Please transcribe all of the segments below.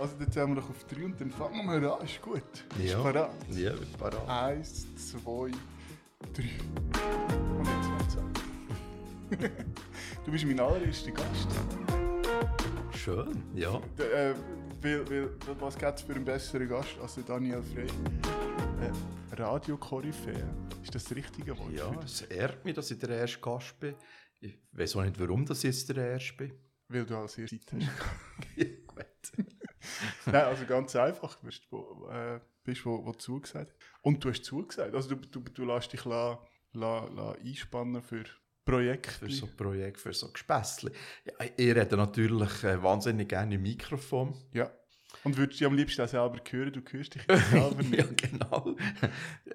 Also jetzt haben wir noch auf drei und dann fangen wir an, ist gut. Ist Ja. parat? Ja, bin parat. Eins, zwei, drei. Und jetzt geht's an. Du bist mein allererster Gast. Schön, ja. D äh, weil, weil, was gibt es für einen besseren Gast als Daniel Frey? Äh, Radio-Koryphäe. Ist das das richtige Wort? Ja, das? es ehrt mich, dass ich der erste Gast bin. Ich weiß auch nicht, warum ich jetzt der erste bin. Weil du als erste Zeit hast. Gut. Nein, also ganz einfach. Du bist, wo, äh, bist wo, wo zugesagt Und du hast zugesagt. Also du, du, du lässt dich la, la, la einspannen für Projekte. Für so Projekt, für so Gespässli. Ja, ich rede natürlich äh, wahnsinnig gerne im Mikrofon. Ja. Und würdest du dich am liebsten auch selber hören? Du hörst dich selber ja, nicht. genau.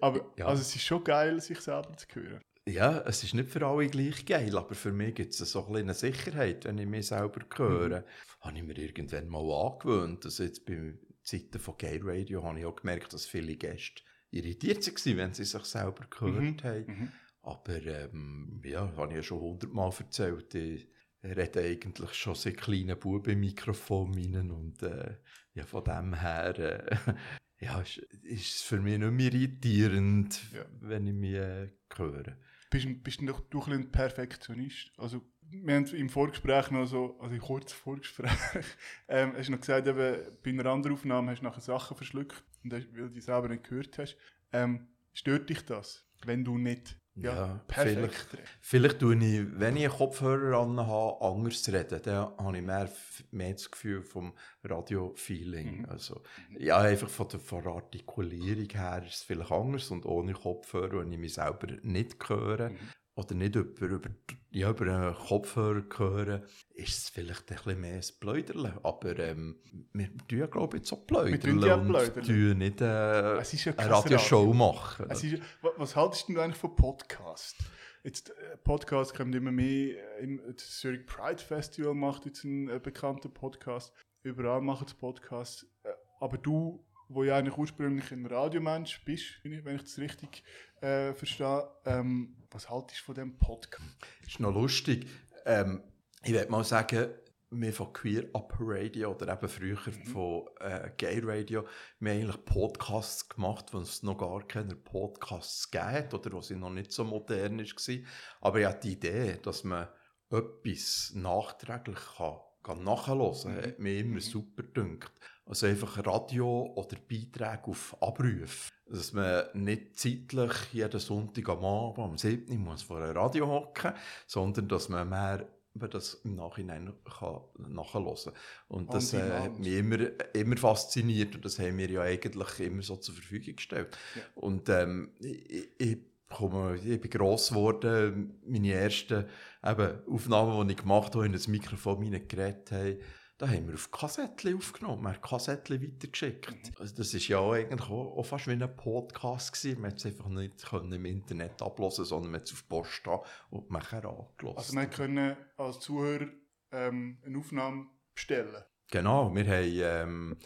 Aber Ja. also es ist schon geil, sich selber zu hören. Ja, es ist nicht für alle gleich geil, aber für mich gibt es so ein eine Sicherheit, wenn ich mich selber höre. Habe ich mir irgendwann mal angewöhnt. Also jetzt bei Zeiten von Gay Radio habe ich auch gemerkt, dass viele Gäste irritiert waren, wenn sie sich selber gehört Mhm. haben. Mhm. Aber ähm, ja, habe ich ja schon hundertmal erzählt. Ich rede eigentlich schon seit kleinen Bub im Mikrofon rein und äh, ja, von dem her äh, ja, ist, ist es für mich nicht mehr irritierend, Ja. wenn ich mich äh, höre. Bist, bist du doch du ein, ein Perfektionist? Also, wir haben im Vorgespräch noch so, also im kurzen Vorgespräch, ähm, hast du noch gesagt, eben, bei einer anderen Aufnahme hast du nachher Sachen verschluckt, und hast, weil du die selber nicht gehört hast. Ähm, stört dich das, wenn du nicht ja, Ja, perfekt redest? Vielleicht tue ich, wenn ich einen Kopfhörer an habe, anders reden. Dann habe ich mehr, mehr das Gefühl vom Radio-Feeling. Mhm. Also, ja, einfach von der, von der Artikulierung her ist es vielleicht anders. Und ohne Kopfhörer, wenn ich mich selber nicht höre Mhm. Oder nicht über, über, ja, über einen Kopfhörer höre, ist es vielleicht ein bisschen mehr ein Pläuderle. Aber ähm, wir tun ja, glaube ich, jetzt auch Pläuderle. tun ja und tun nicht äh, Es ist ja eine Radioshow Radio. machen. Es ist, wa- was haltest du eigentlich von Podcast? Jetzt, äh, Podcast kommt immer mehr. äh, Im das Zurich Pride Festival macht jetzt einen äh, bekannten Podcast. Überall machen sie Podcasts. Äh, aber du, wo ja eigentlich ursprünglich ein Radiomensch bist, wenn ich, das richtig äh, verstehe, ähm, was haltest du von dem Podcast? ist noch lustig. Ähm, ich würde mal sagen, wir von Queer Up Radio oder eben früher von äh, Gay Radio, wir haben eigentlich Podcasts gemacht, wo es noch gar keine Podcasts gab oder wo sie noch nicht so modern war. Aber hatte die Idee, dass man etwas nachträglich kann nachhören kann, Mhm. hat mir immer super gedünkt. Also einfach Radio oder Beiträge auf Abruf. Dass man nicht zeitlich jeden Sonntag am Abend, am 7. Uhr muss vor einem Radio hocken, sondern dass man mehr über das im Nachhinein kann nachhören kann. Und das äh, hat mich immer, immer fasziniert und das haben wir ja eigentlich immer so zur Verfügung gestellt. Ja. Und ähm, ich, ich, komme, ich bin gross geworden, meine ersten eben, Aufnahmen, die ich gemacht habe, in das Mikrofon geredet habe, da haben wir auf Kassettchen aufgenommen, wir haben Kassettchen weitergeschickt. Also das ist ja auch eigentlich auch, auch fast wie ein Podcast gewesen. Man es einfach nicht können im Internet ablassen, sondern man es auf Post da und nachher angelassen. Also, wir können als Zuhörer ähm, eine Aufnahme bestellen. Genau, wir haben ähm,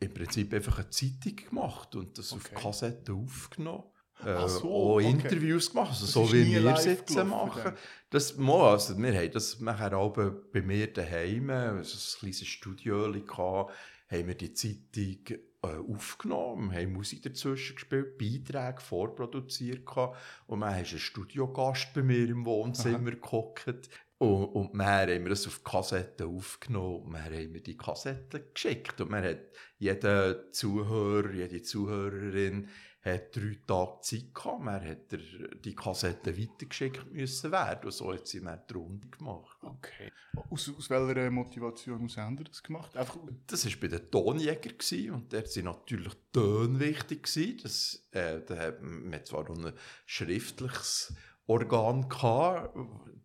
im Prinzip einfach eine Zeitung gemacht und das Okay. auf Kassette aufgenommen. Äh, so, auch okay. Interviews gemacht, also Das so wie wir es jetzt machen. dann? Das, mal, also wir haben das nachher auch bei mir daheim, also ein kleines Studio gehabt, haben wir die Zeitung äh, aufgenommen, haben Musik dazwischen gespielt, Beiträge vorproduziert gehabt, und dann hast einen Studiogast bei mir im Wohnzimmer gehockt und, und dann haben wir es auf Kassetten aufgenommen und dann haben wir die Kassetten geschickt und man hat jeder Zuhörer, jede Zuhörerin hat drei Tage Zeit gehabt, man hat die Kassetten weitergeschickt müssen werden und so hat sie dann die Runde gemacht. Okay. Aus, aus welcher Motivation aus haben Sie das gemacht? Einfach, Das war bei den Tonjägern und dort sind natürlich Töne wichtig. Gewesen. Das, äh, da hat man zwar auch ein schriftliches Organ gehabt,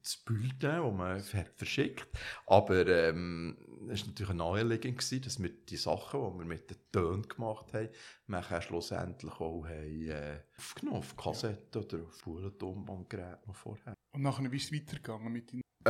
das Bulletin, das man hat verschickt aber ähm, es war natürlich naheliegend, gewesen, dass wir die Sachen, die wir mit den Tönen gemacht haben, nachher schlussendlich auch haben, äh, aufgenommen auf Kassette oder auf Spulentonbandgerät noch vorher. und nachher wie ist es weitergegangen mit Ihnen? Äh,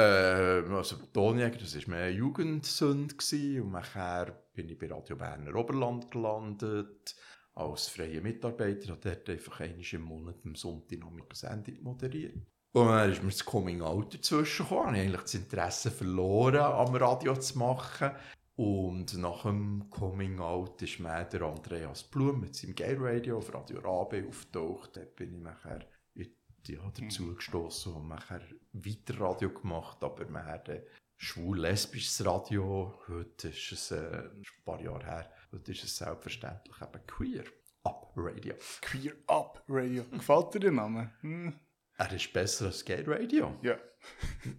also Tonjäger, das war mehr Jugendsünde gewesen. und nachher bin ich bei Radio Berner Oberland gelandet als freier Mitarbeiter, habe dort einfach einmal im Monat am Sonntag noch mit Sendung moderiert. Und dann ist mir das Coming Out dazwischen gekommen, habe ich eigentlich das Interesse verloren, am Radio zu machen. Und nach dem Coming Out ist mir der Andreas Blum mit seinem Gay Radio auf Radio Rabe auftaucht. Dort bin ich nachher ja, dazu mhm. gestoßen und nachher weiter Radio gemacht, aber hat schwul-lesbisches Radio. Heute ist es äh, ein paar Jahre her. Heute ist es selbstverständlich eben Queer Up Radio. Queer Up Radio. Gefällt dir der Name? Hm. Er ist besser als Gay Radio. Ja.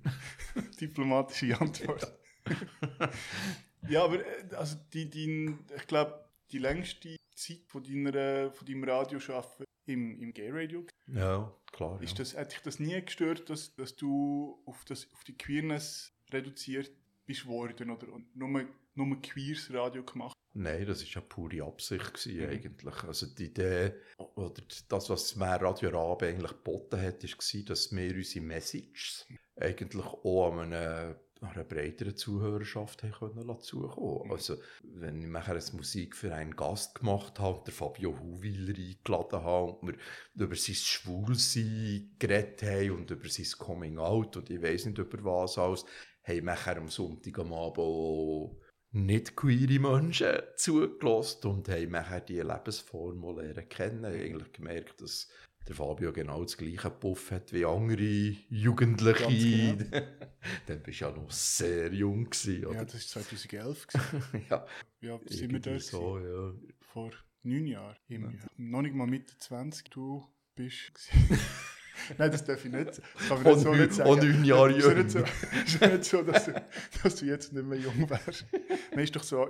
Diplomatische Antwort. ja, aber äh, also die, die, ich glaube, die längste Zeit von, deiner, von deinem Radioschaffen im, im Gay Radio. Ja, klar. Ist das, hat dich das nie gestört, dass, dass du auf, das, auf die Queerness reduziert bist worden oder nur, nur queers Radio gemacht? Nein, das war ja pure Absicht gewesen, mhm. eigentlich. Also die Idee, oder das, was mir Radio Rabe eigentlich geboten hat, war, dass wir unsere Messages eigentlich auch an einem einer breiteren Zuhörerschaft können zukommen. Mhm. Also, wenn ich nachher eine Musik für einen Gast gemacht habe, der Fabio Huwiler eingeladen habe und wir über sein Schwulsein geredet haben und über sein Coming Out und ich weiß nicht über was alles, haben wir nachher am Sonntag am Abend auch nicht queere Menschen zugelassen und haben nachher diese Lebensform lernen kennen. Ich habe eigentlich gemerkt, dass der Fabio genau das gleiche Puff hat wie andere Jugendliche. Genau. Dann bist du ja noch sehr jung. Gewesen, oder? Ja, das war 2011. ja. Ja, sind wir dort? So, ja. Vor neun Jahren. Im, ja. Noch nicht mal Mitte 20. Du bist. Nein, das darf ich nicht. Kann ich nicht so nicht sagen. Und neun Jahre jung. Es ist nicht so, dass du, dass du jetzt nicht mehr jung wärst. Man ist doch so,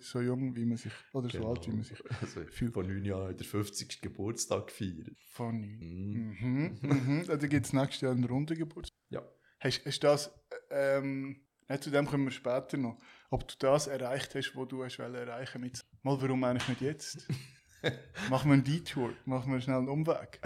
so jung, wie man sich, oder so genau. alt, wie man sich also, fühlt. Von neun Jahren der 50. Geburtstag gefeiert. Von neun. Mhm. Mhm. Mhm. Also gibt es nächstes Jahr einen runden Geburtstag. Ja. Hast, du das, ähm, zu dem kommen wir später noch, ob du das erreicht hast, was du hast erreichen mit Mal, warum eigentlich nicht jetzt? machen wir einen Detour, machen wir schnell einen Umweg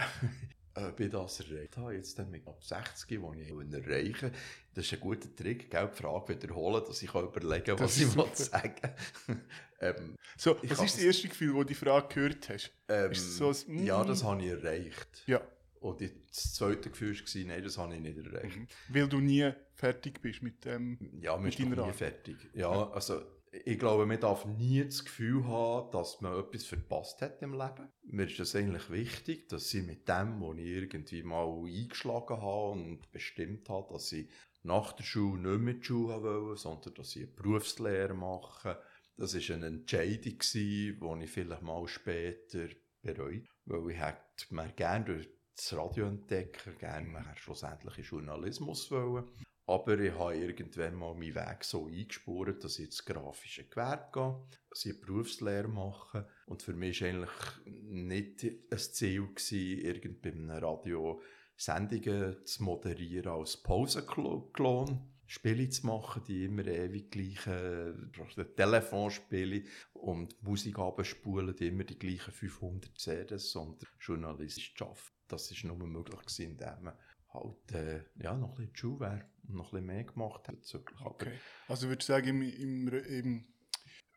ob ich das erreicht habe, jetzt dann mit ab 60, wo ich erreichen das ist ein guter Trick, gell? die Frage wiederholen, dass ich überlegen kann, was ich will sagen ähm, So, was ist das erste Gefühl, wo du die Frage gehört hast? Ähm, so ein, mm, ja, das habe ich erreicht. Ja. Und das zweite Gefühl war, nein, das habe ich nicht erreicht. Mhm. Weil du nie fertig bist mit dem Ja, mit deiner nie fertig. Ja, also ich glaube, man darf nie das Gefühl haben, dass man etwas verpasst hat im Leben. Mir ist es eigentlich wichtig, dass ich mit dem, was ich irgendwie mal eingeschlagen habe und bestimmt habe, dass ich nach der Schule nicht mehr die Schule wollte, sondern dass ich eine Berufslehre mache. Das war eine Entscheidung, die ich vielleicht mal später bereut, weil ich hätte mir gerne durch das Radio entdecken, gerne schlussendlich in Journalismus wollen. Aber ich habe irgendwann mal meinen Weg so eingespurt, dass ich ins grafische Gewerbe gehe, dass ich eine Berufslehre mache. Und für mich war eigentlich nicht ein Ziel, gewesen, irgend bei einem Radio Sendungen zu moderieren als Pausenklon. Spiele zu machen, die immer ewig gleichen Telefonspiele und Musik abspulen, die immer die gleichen 500 CDs, sondern journalistisch arbeiten. Das war nur möglich, indem man halt äh, ja, noch ein bisschen wäre und noch ein bisschen mehr gemacht hat. Okay. Also würdest du sagen, im, im, im,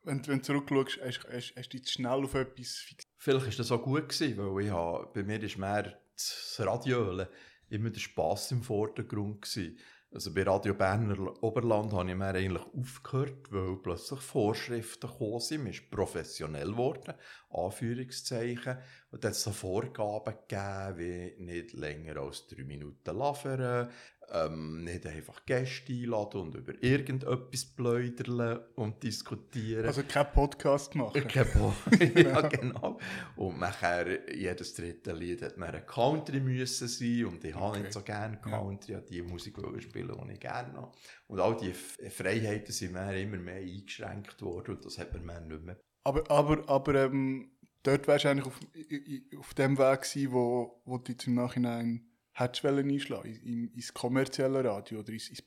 wenn, wenn du zurückschaust, hast, hast, hast du dich schnell auf etwas fixiert? Vielleicht war das auch gut, gewesen, weil ich habe, bei mir ist mehr das Radio immer der Spass im Vordergrund gewesen. Also bei Radio Berner Oberland habe ich mir eigentlich aufgehört, weil plötzlich Vorschriften gekommen sind. Man ist professionell geworden, Anführungszeichen. Und es so Vorgaben gegeben, wie nicht länger als drei Minuten lavern, ähm, nicht einfach Gäste einladen und über irgendetwas pläudern und diskutieren. Also kein Podcast machen. Kein po ja, genau. Und nachher, jedes dritte Lied hat man ein Country müssen sein und ich okay. habe nicht so gerne Country, ja. die Musik spielen, die ich gerne habe. Und all diese Freiheiten sind mir immer mehr eingeschränkt worden und das hat man mir nicht mehr. Aber, aber, aber ähm, dort wärst du eigentlich auf, auf dem Weg gewesen, wo, wo du im Nachhinein hättest du einschlagen in, ins kommerzielle Radio oder ins, ins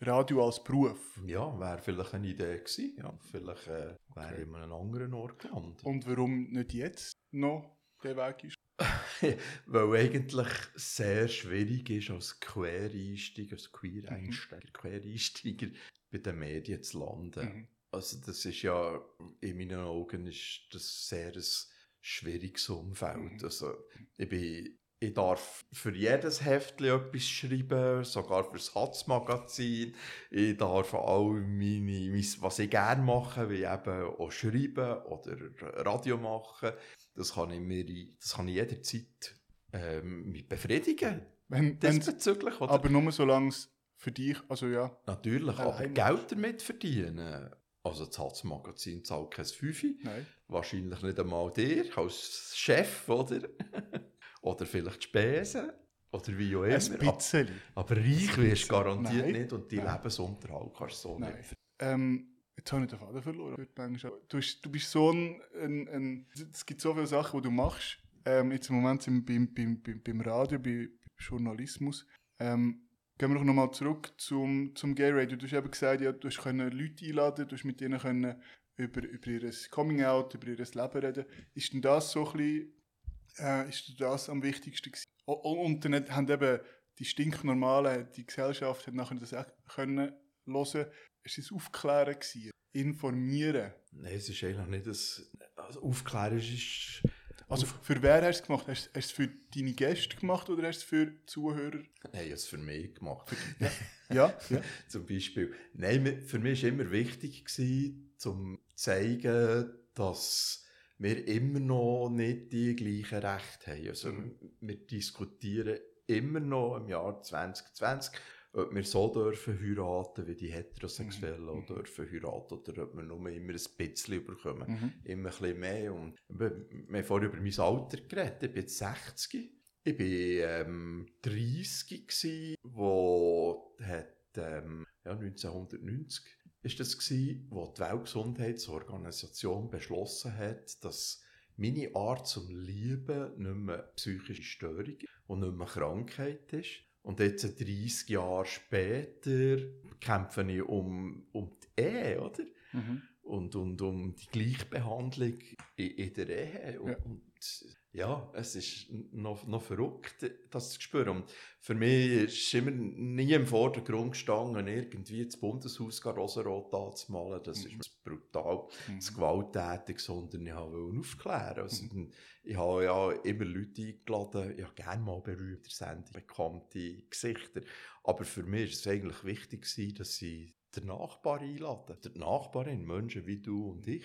Radio als Beruf? Ja, wäre vielleicht eine Idee gewesen. Ja, vielleicht äh, wäre okay. in einem anderen Ort gelandet. Und warum nicht jetzt noch der Weg ist? Weil eigentlich sehr schwierig ist, als Quereinsteiger, als Queer-Einsteiger, mhm. Quereinsteiger bei den Medien zu landen. Mhm. Also das ist ja, in meinen Augen ist das sehr ein schwieriges Umfeld. Mhm. Also ich bin ich darf für jedes Heftchen etwas schreiben, sogar für das Hatz-Magazin. Ich darf all meine, mein, was ich gerne mache, wie eben auch schreiben oder Radio machen. Das kann ich mir, das kann ich jederzeit ähm, mich befriedigen. Wenn, Diesbezüglich, oder? aber nur solange es für dich, also ja. Natürlich, aber Geld damit verdienen. Also das Hatz-Magazin zahlt kein Fünfe. Nein. Wahrscheinlich nicht einmal dir als Chef, oder? oder vielleicht Spesen. Oder wie auch immer. Ein bisschen. Aber reich wirst du garantiert Nein. nicht und die Nein. Lebensunterhalt kannst du so Nein. nicht. Ähm, jetzt habe ich den Faden verloren. Du, hast- du bist so ein, ein, ein... Es gibt so viele Sachen, die du machst. Ähm, jetzt im Moment sind wir beim, beim, beim, beim Radio, bei, beim Journalismus. Ähm, gehen wir doch nochmal zurück zum, zum Gay Radio. Du hast eben gesagt, ja, du können Leute einladen, du hast mit ihnen können über, über ihr Coming-out, über ihr Leben reden. Ist denn das so ein bisschen, äh, ist das am wichtigsten gewesen? Und dann haben eben die stinknormalen, die Gesellschaft hat nachher das auch können hören. Es war Aufklären, gewesen, informieren. Nein, es ist eigentlich nicht das... Also Aufklären ist... Also für wer hast du es gemacht? Hast, hast du es für deine Gäste gemacht oder hast du es für Zuhörer? Nein, ich habe es für mich gemacht. Ja, ja. Zum Beispiel. Nein, für mich war immer wichtig, gewesen, zum zu zeigen, dass wir immer noch nicht die gleichen Rechte haben. Also, Mhm. wir diskutieren immer noch im Jahr 2020, ob wir so dürfen heiraten, wie die Heterosexuellen auch dürfen heiraten, oder ob wir nur immer ein bisschen bekommen. Mhm. Immer ein bisschen mehr. Und wir wir haben vorhin über mein Alter geredet. Ich bin jetzt 60. Ich war ähm, 30, gewesen, wo hat, ähm, ja, 1990 ist das gewesen, wo die Weltgesundheitsorganisation beschlossen hat, dass meine Art zum Lieben nicht mehr psychische Störung und nicht mehr Krankheit ist. Und jetzt 30 Jahre später kämpfe ich um, um die Ehe, oder? Mhm. und, und um die Gleichbehandlung in, in der Ehe. Und, Ja. und ja, es ist noch, noch verrückt, das zu spüren. Und für mich ist immer nie im Vordergrund gestanden, irgendwie das Bundeshaus gar rosarot anzumalen. Das Mhm. ist brutal, Mhm. das gewalttätig, sondern ich wollte aufklären. Also, Ich habe ja immer Leute eingeladen, ich habe gerne mal berühmte Sendungen, bekannte Gesichter. Aber für mich ist es eigentlich wichtig, gewesen, dass sie den Nachbar einladen. Die Nachbarin, Menschen wie du und ich.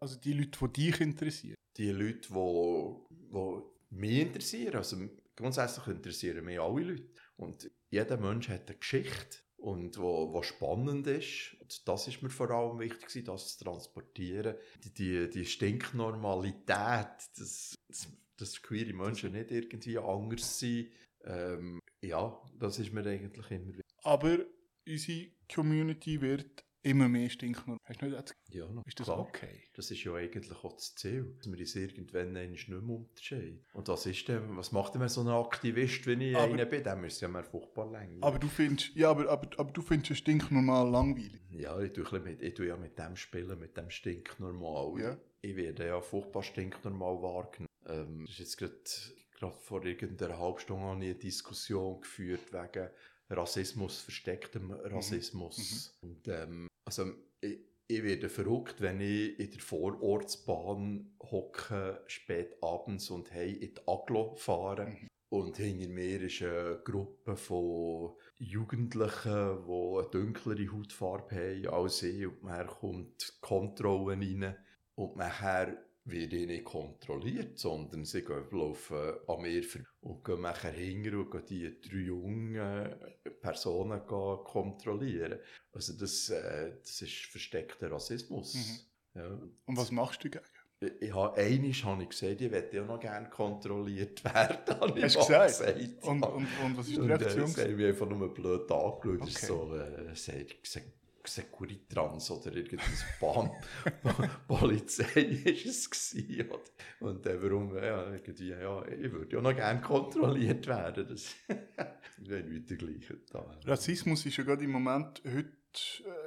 Also die Leute, die dich interessieren. Die Leute, die, die mich interessieren. Also grundsätzlich interessieren mich alle Leute. Und jeder Mensch hat eine Geschichte, und wo, wo spannend ist. Und das ist mir vor allem wichtig, das zu transportieren. Die, die, die Stinknormalität, dass, dass queere Menschen nicht irgendwie anders sind. Ähm, ja, das ist mir eigentlich immer wichtig. Aber unsere Community wird immer mehr stinknormal. Hast du nicht das Ja, na, Ist das klar. okay? Das ist ja eigentlich auch das Ziel, dass wir uns irgendwann nicht mehr unterscheiden. Und was ist denn, was macht denn so ein Aktivist, wenn ich Aber- einer bin? Dann müsste ja mir furchtbar lang. Aber du findest, ja, aber, aber, aber du findest es stinknormal langweilig. Ja, ich tue, mit, ich tue ja mit dem spielen, mit dem Stinknormal. Ja. Ich werde ja furchtbar stinknormal wahrgenommen. Ähm, das ist jetzt gerade, gerade vor irgendeiner halben Stunde habe ich eine Diskussion geführt wegen Rassismus, verstecktem Rassismus. Und, ähm, also, ich, ich werde verrückt, wenn ich in der Vorortsbahn hocke, spät abends und hey in die Aglo fahre. Mhm. Und hinter mir ist eine Gruppe von Jugendlichen, die eine dunklere Hautfarbe haben als ich. Und nachher kommt die Kontrolle rein. Und nachher werde ich nicht kontrolliert, sondern sie gehen, laufen mir vor- und gehen nachher hinter und gehen die drei jungen Personen kontrollieren. Also das, äh, das ist versteckter Rassismus. Ja. Und was machst du dagegen? Ich, habe einmal habe ich gesagt, ich möchte auch noch gerne kontrolliert werden. habe ich Hast mal gesagt? Und, und, und was ist die und, äh, Reaktion? sie haben mich einfach nur blöd angeschaut. Okay. so äh, sehr Se- Securitrans oder irgendein Bahn Polizei ist es gewesen. Und äh, warum, ja, irgendwie, ja, ich würde ja noch gerne kontrolliert werden. Das wäre nicht der gleiche. Rassismus ist ja gerade im Moment, heute,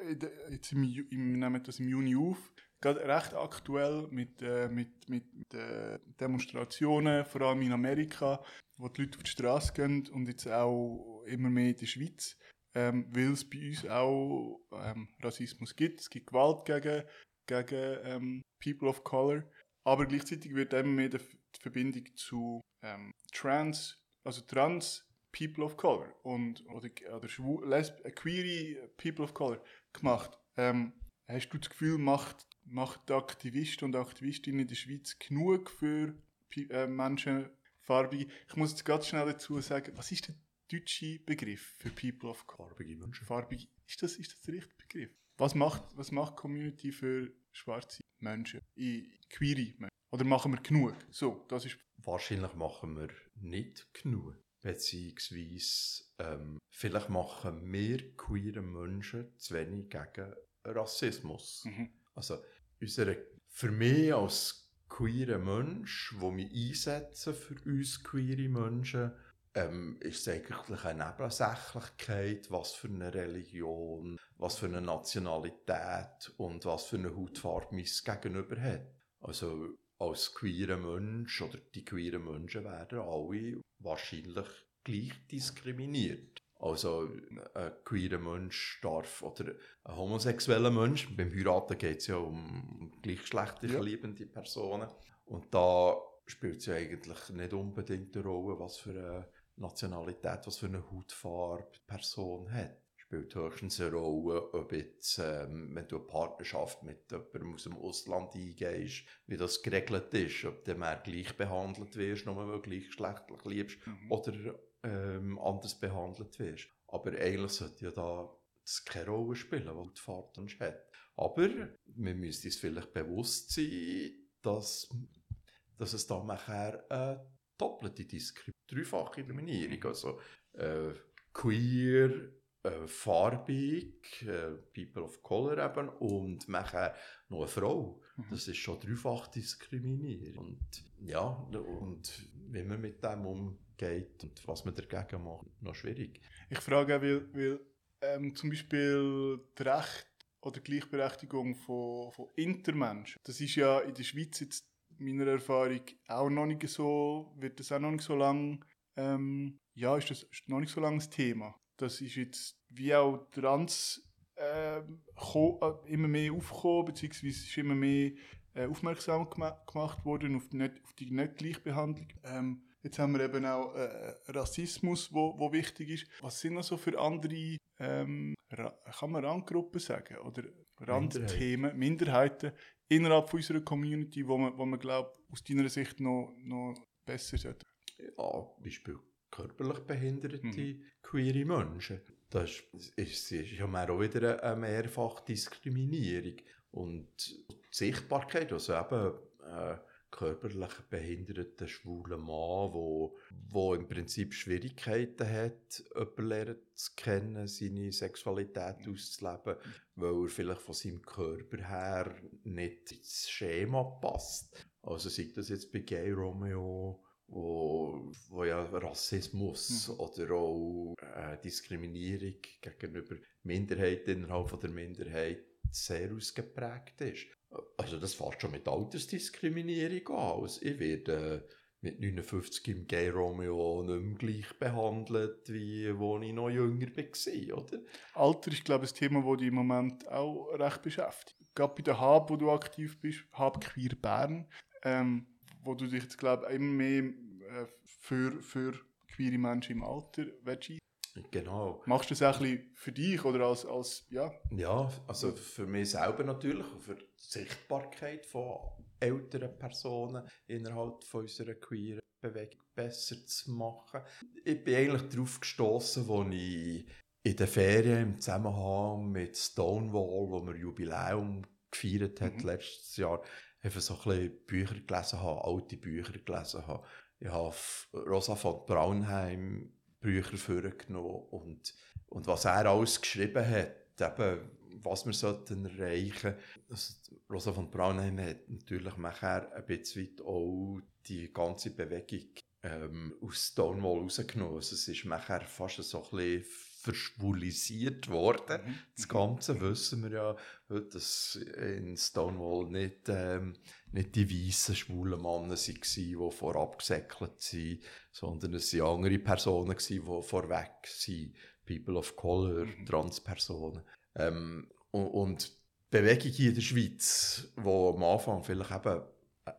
äh, jetzt im, im, nehmen das im Juni auf, gerade recht aktuell mit, äh, mit, mit äh, Demonstrationen, vor allem in Amerika, wo die Leute auf die Straße gehen und jetzt auch immer mehr in der Schweiz, ähm, weil es bei uns auch ähm, Rassismus gibt. Es gibt Gewalt gegen, gegen ähm, People of Color, aber gleichzeitig wird immer mehr die Verbindung zu ähm, Trans, also Trans People of Color und, oder, oder schwul, lesb, äh, People of Color gemacht. Ähm, hast du das Gefühl, macht, macht Aktivisten und Aktivistinnen in der Schweiz genug für äh, Menschen farbige? Ich muss jetzt ganz schnell dazu sagen, was ist der deutsche Begriff für People of Color? Farbige Menschen. Farbige, ist das, ist das der richtige Begriff? Was macht, was macht Community für schwarze Menschen, in queere Menschen? Oder machen wir genug? So, das ist... Wahrscheinlich machen wir nicht genug. Beziehungsweise, ähm, vielleicht machen wir queere Menschen zu wenig gegen Rassismus. Mhm. Also, unsere, für mich als queere Mensch, wo mich einsetzen für uns queere Menschen, ähm, ist es eigentlich eine Nebensächlichkeit, was für eine Religion, was für eine Nationalität und was für eine Hautfarbe mein Gegenüber hat. Also als queerer Mensch oder die queeren Menschen werden alle wahrscheinlich gleich diskriminiert. Also ein queerer Mensch darf, oder ein homosexueller Mensch, beim Heiraten geht es ja um gleichgeschlechtlich Ja. liebende Personen. Und da spielt es ja eigentlich nicht unbedingt eine Rolle, was für eine Nationalität, was für eine Hautfarbe die Person hat. Spielt höchstens eine Rolle, ob jetzt, ähm, wenn du eine Partnerschaft mit jemandem aus dem Ausland eingehst, wie das geregelt ist, ob du mehr gleich behandelt wirst, nur weil du gleichgeschlechtlich liebst, Mhm. oder ähm, anders behandelt wirst. Aber eigentlich sollte ja da das keine Rolle spielen, was die Fahrt uns hat. Aber wir müssen uns vielleicht bewusst sein, dass, dass es da nachher eine doppelte Diskriminierung, dreifache Diskriminierung, also äh, queer, äh, farbig, äh, people of color eben und nachher noch eine Frau. Mhm. Das ist schon dreifach diskriminiert. Und ja, und wie man mit dem umgeht und was man dagegen macht, noch schwierig. Ich frage auch, weil, weil ähm, zum Beispiel das Recht oder Gleichberechtigung von, von Intermenschen, das ist ja in der Schweiz jetzt meiner Erfahrung auch noch nicht so, wird das auch noch nicht so lang, ähm, ja, ist das ist noch nicht so lange das Thema. Das ist jetzt wie auch Trans ähm, äh, immer mehr aufgekommen, beziehungsweise ist immer mehr äh, aufmerksam gema gemacht worden auf die, nicht, auf die Nicht-Gleichbehandlung. Ähm, jetzt haben wir eben auch äh, Rassismus, wo, wo wichtig ist. Was sind noch so für andere, ähm, kann man Randgruppen sagen, oder Randthemen, Minderheiten innerhalb von unserer Community, wo man, wo man glaubt, aus deiner Sicht noch, noch besser sollte? Ja, Beispiel körperlich behinderte Mhm. queere Menschen. Das ist, ist, ist ja mehr auch wieder eine Mehrfachdiskriminierung. Und die Sichtbarkeit, also eben äh, körperlich behinderter schwuler Mann, wo, wo im Prinzip Schwierigkeiten hat, jemanden lernen zu kennen, seine Sexualität auszuleben, weil er vielleicht von seinem Körper her nicht ins Schema passt. Also sei das jetzt bei Gay Romeo, wo, wo ja Rassismus Mhm. oder auch äh, Diskriminierung gegenüber Minderheiten innerhalb von der Minderheit sehr ausgeprägt ist. Also das fängt schon mit Altersdiskriminierung an. Also ich werde äh, mit 59 im Gay Romeo nicht mehr gleich behandelt, wie als ich noch jünger war, oder? Alter ist, glaube ich, ein Thema, das dich im Moment auch recht beschäftigt. Gerade bei der Hub, wo du aktiv bist, Hub Queer Bern, ähm, wo du dich glaube ich, immer mehr äh, für, für queere Menschen im Alter willst Genau. Machst du das auch ein bisschen für dich oder als, als ja, Ja, also für mich selber natürlich für die Sichtbarkeit von älteren Personen innerhalb von unserer queeren Bewegung besser zu machen. Ich bin eigentlich darauf gestoßen, als ich in den Ferien im Zusammenhang mit Stonewall, wo wir Jubiläum gefeiert hat Mhm. letztes Jahr, einfach so ein bisschen Bücher gelesen habe, alte Bücher gelesen habe. Ich habe Rosa von Braunheim Bücher vorgenommen und, und was er alles geschrieben hat, eben, was wir sollten erreichen. Also Rosa von Braunheim hat natürlich nachher ein bisschen auch die ganze Bewegung ähm, aus Stonewall rausgenommen. Also es ist nachher fast so ein bisschen verschwulisiert worden. Mhm. Das Ganze wissen wir ja dass in Stonewall nicht, ähm, nicht die weißen schwulen Männer waren, die vorab gesäckelt sind, sondern es waren andere Personen, die vorweg waren. People of Color, Mhm. Transpersonen. Ähm, und, und die Bewegung hier in der Schweiz, die am Anfang vielleicht eben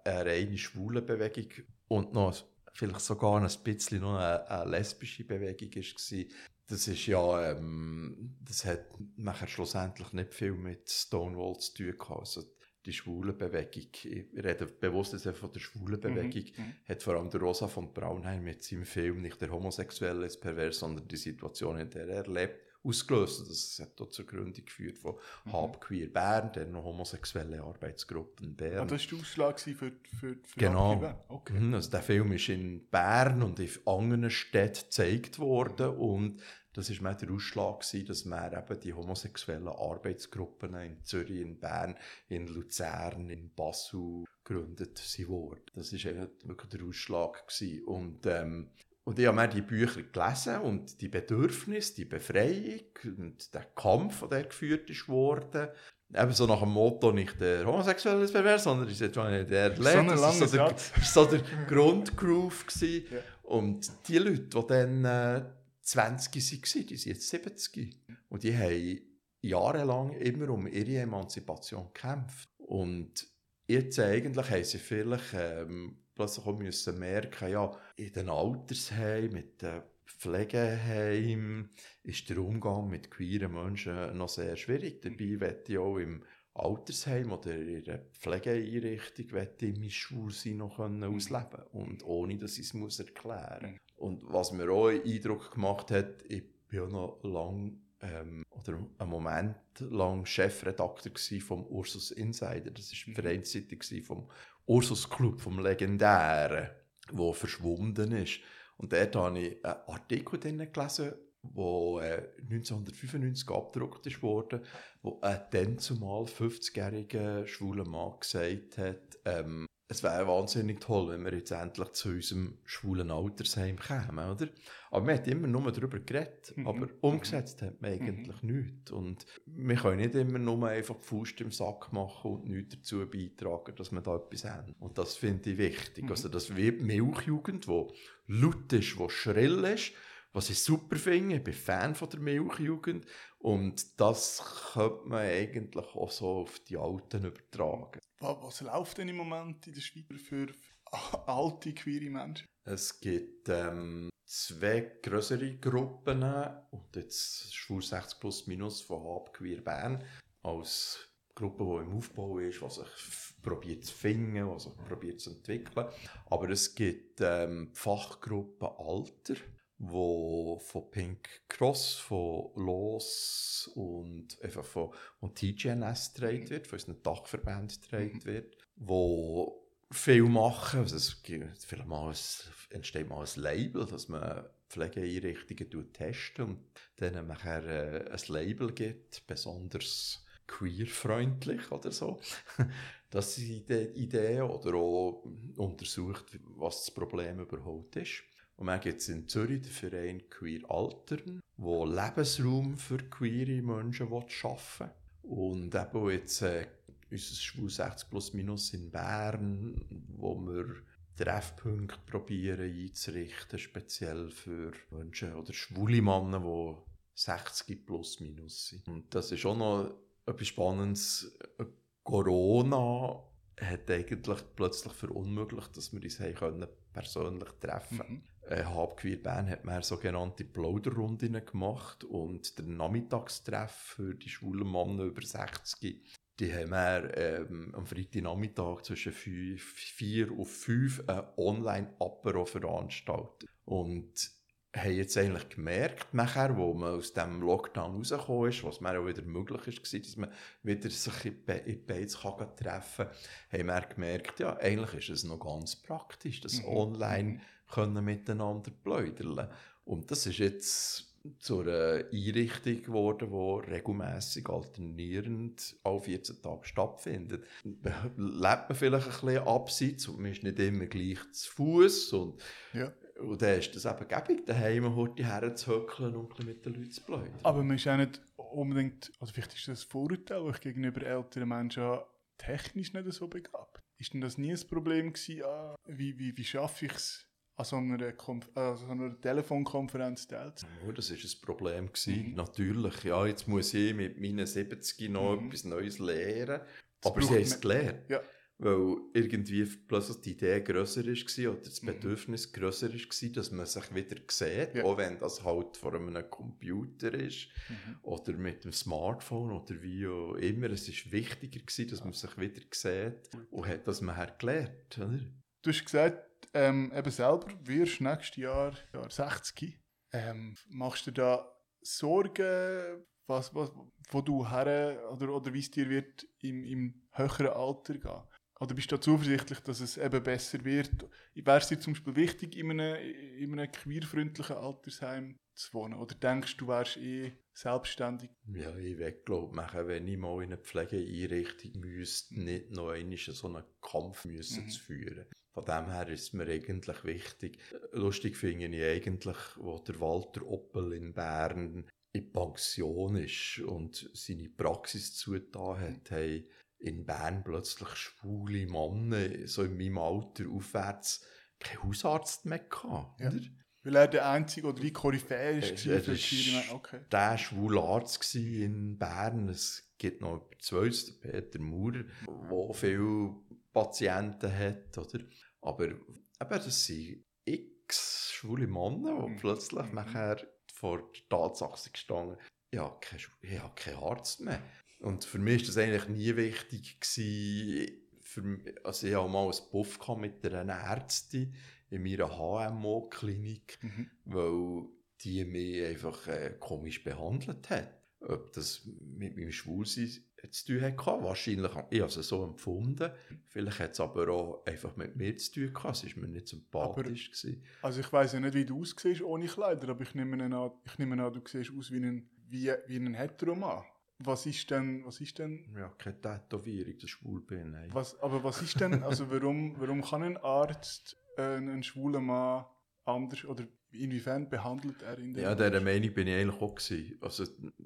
eine reine schwule Bewegung und noch vielleicht sogar ein bisschen noch eine, eine lesbische Bewegung war. Das ist ja, ähm, das hat nachher schlussendlich nicht viel mit Stonewall zu tun gehabt. Also die schwule Bewegung, ich rede bewusst jetzt von der schwulen Bewegung, mhm. hat vor allem der Rosa von Braunheim mit seinem Film nicht der Homosexuelle ist pervers, sondern die Situation, in der er lebt, ausgelöst. Das hat dort zur Gründung geführt von mhm. Hab Queer Bern, der noch homosexuelle Arbeitsgruppe in Bern. Ah, das war der Ausschlag für, für, für Genau. Okay. Mhm, also der Film ist in Bern und in anderen Städten gezeigt worden und das war der Ausschlag, gewesen, dass wir eben die homosexuellen Arbeitsgruppen in Zürich, in Bern, in Luzern, in Basel gegründet wurden. Das war wirklich der Ausschlag. Gewesen. Und ähm, und ich habe mir die Bücher gelesen und die Bedürfnisse, die Befreiung und der Kampf, der geführt ist worden. Eben so nach dem Motto, nicht der homosexuelle ist pervers, sondern ist jetzt der Lehrer. So das war so, der, der Grundgroove. Ja. Und die Leute, die dann äh, 20 waren, die sind jetzt 70. Und die haben jahrelang immer um ihre Emanzipation gekämpft. Und jetzt eigentlich haben sie vielleicht... Ähm, plötzlich auch müssen merken, ja, in den Altersheimen, mit den Pflegeheimen ist der Umgang mit queeren Menschen noch sehr schwierig. Dabei wette ich auch im Altersheim oder in einer Pflegeeinrichtung wette ich mein Schwulsein noch können mhm. ausleben und ohne, dass ich es muss erklären muss. Und was mir auch einen Eindruck gemacht hat, ich bin auch noch lang ähm, oder einen Moment lang Chefredakteur vom Ursus Insider. Das war die mhm. Vereinszeitung vom Ursus Club, vom legendären, der verschwunden ist. Und dort habe ich einen Artikel gelesen, der äh, 1995 abgedruckt wurde, wo ein dann zumal 50-jähriger schwuler Mann gesagt hat, ähm, es wäre wahnsinnig toll, wenn wir jetzt endlich zu unserem schwulen Altersheim kämen, oder? Aber man hat immer nur darüber geredet, mhm. aber umgesetzt hat man eigentlich mhm. nichts. Und wir können nicht immer nur einfach die Faust im Sack machen und nichts dazu beitragen, dass wir da etwas haben. Und das finde ich wichtig. Mhm. Also das wie Milchjugend, die laut ist, die schrill ist, was ich super finde. Ich bin Fan von der Milchjugend. Und das könnte man eigentlich auch so auf die Alten übertragen. Was, was läuft denn im Moment in der Schweiz für alte, queere Menschen? Es gibt ähm, zwei größere Gruppen und jetzt Schwul 60 plus minus von Hab Queer Bern als Gruppe, die im Aufbau ist, die sich probiert zu finden, die sich probiert zu entwickeln. Aber es gibt ähm, Fachgruppen Alter, wo von Pink Cross, von LOS und einfach von und TGNS getragen wird, von unseren Dachverbänden getragen mhm. wird, wo viel machen. Also es gibt vielleicht mal ein, entsteht mal ein Label, dass man Pflegeeinrichtungen testet und dann nachher äh, ein Label gibt, besonders queerfreundlich oder so. das sind die Ideen oder auch untersucht, was das Problem überhaupt ist. Und dann gibt es in Zürich den Verein Queer Altern, der Lebensraum für queere Menschen schaffen will. Und eben jetzt äh, unser Schwul 60 plus minus in Bern, wo wir Treffpunkte probieren einzurichten, speziell für Menschen oder schwule Männer, die 60 plus minus sind. Und das ist auch noch etwas Spannendes. Corona hat eigentlich plötzlich verunmöglicht, dass wir uns persönlich treffen können. Mhm äh, Habqueer Bern hat man sogenannte Plauderrunden gemacht und der Nachmittagstreff für die schwulen Männer über 60 die haben wir ähm, am Freitagnachmittag zwischen 4 und 5 ein Online-Apero veranstaltet. Und haben jetzt eigentlich gemerkt, nachher, wo man aus dem Lockdown rausgekommen ist, was mir auch wieder möglich ist, war, dass man wieder sich in, Be in Beiz treffen kann, haben wir gemerkt, ja, eigentlich ist es noch ganz praktisch, das mhm. online mhm können miteinander plaudern. Und das ist jetzt zu einer Einrichtung geworden, die regelmäßig alternierend alle 14 Tage stattfindet. Da lebt man vielleicht ein bisschen abseits und man ist nicht immer gleich zu Fuß und, ja. und dann ist das eben gäbig, daheim heute herzuhöckeln und mit den Leuten zu plaudern. Aber man ist auch nicht unbedingt, also vielleicht ist das ein Vorurteil, ich gegenüber älteren Menschen technisch nicht so begabt. Ist denn das nie ein Problem gewesen, ah, wie, wie, wie schaffe ich es, an so einer, Konf äh, so einer Telefonkonferenz teilzunehmen. Oh, das war ein Problem. Gewesen. Mhm. Natürlich, ja, jetzt muss ich mit meinen 70 noch mhm. etwas Neues lernen. Das aber sie haben es gelernt. Ja. weil irgendwie plötzlich die Idee grösser war oder das Mhm. Bedürfnis grösser war, dass man sich wieder sieht, Ja. auch wenn das halt vor einem Computer ist Mhm. oder mit dem Smartphone oder wie auch immer. Es war wichtiger, gewesen, dass man sich wieder sieht und hat das man gelernt, oder? Du hast gesagt, ähm, eben selber wirst nächstes Jahr, Jahr 60. Ähm, machst du da Sorgen, was, was, wo du her oder, oder wie es dir wird im, im höheren Alter gehen? Oder bist du zuversichtlich, dass es eben besser wird? Wäre es dir zum Beispiel wichtig, in einem, in einem queerfreundlichen Altersheim zu wohnen? Oder denkst du, du wärst eh selbstständig? Ja, ich will glaube machen, wenn ich mal in eine Pflegeeinrichtung müsste, nicht noch einmal so einen Kampf müssen Mhm. zu führen. Von dem her ist es mir eigentlich wichtig. Lustig finde ich eigentlich, wo der Walter Oppel in Bern in Pension ist und seine Praxis zugetan hat, haben in Bern plötzlich schwule Männer, so in meinem Alter aufwärts, keinen Hausarzt mehr gehabt. Ja. oder? Weil er der Einzige oder die Koryphäe ist, war er für ist- Okay. der schwule Arzt in Bern. Es gibt noch den Peter Maurer, der viele Patienten hat. Oder? Aber eben, das sind x schwule Männer, die Mhm. plötzlich Mhm. nachher vor der Tatsache gestanden keinen, ich habe keinen Arzt mehr. Und für mich war das eigentlich nie wichtig. Gewesen, für, also ich hatte mal einen Puff mit einer Ärztin in meiner HMO-Klinik Mhm. weil die mich einfach äh, komisch behandelt hat. Ob das mit meinem Schwulsein zu tun hatte, wahrscheinlich, ich habe es so empfunden. Vielleicht hat es aber auch einfach mit mir zu tun gehabt, es war mir nicht sympathisch. gewesen. Also ich weiß ja nicht, wie du aussiehst ohne Kleider, aber ich nehme an, ich nehme an du siehst aus wie ein, wie, wie ein Heteroman. Was ist denn, was ist denn, Ja, keine Tätowierung, dass ich schwul bin. Nein. was, aber was ist denn, also warum, warum kann ein Arzt äh, einen schwulen Mann anders, oder inwiefern behandelt er ihn denn Ja, dieser Meinung bin ich eigentlich auch gewesen. Also,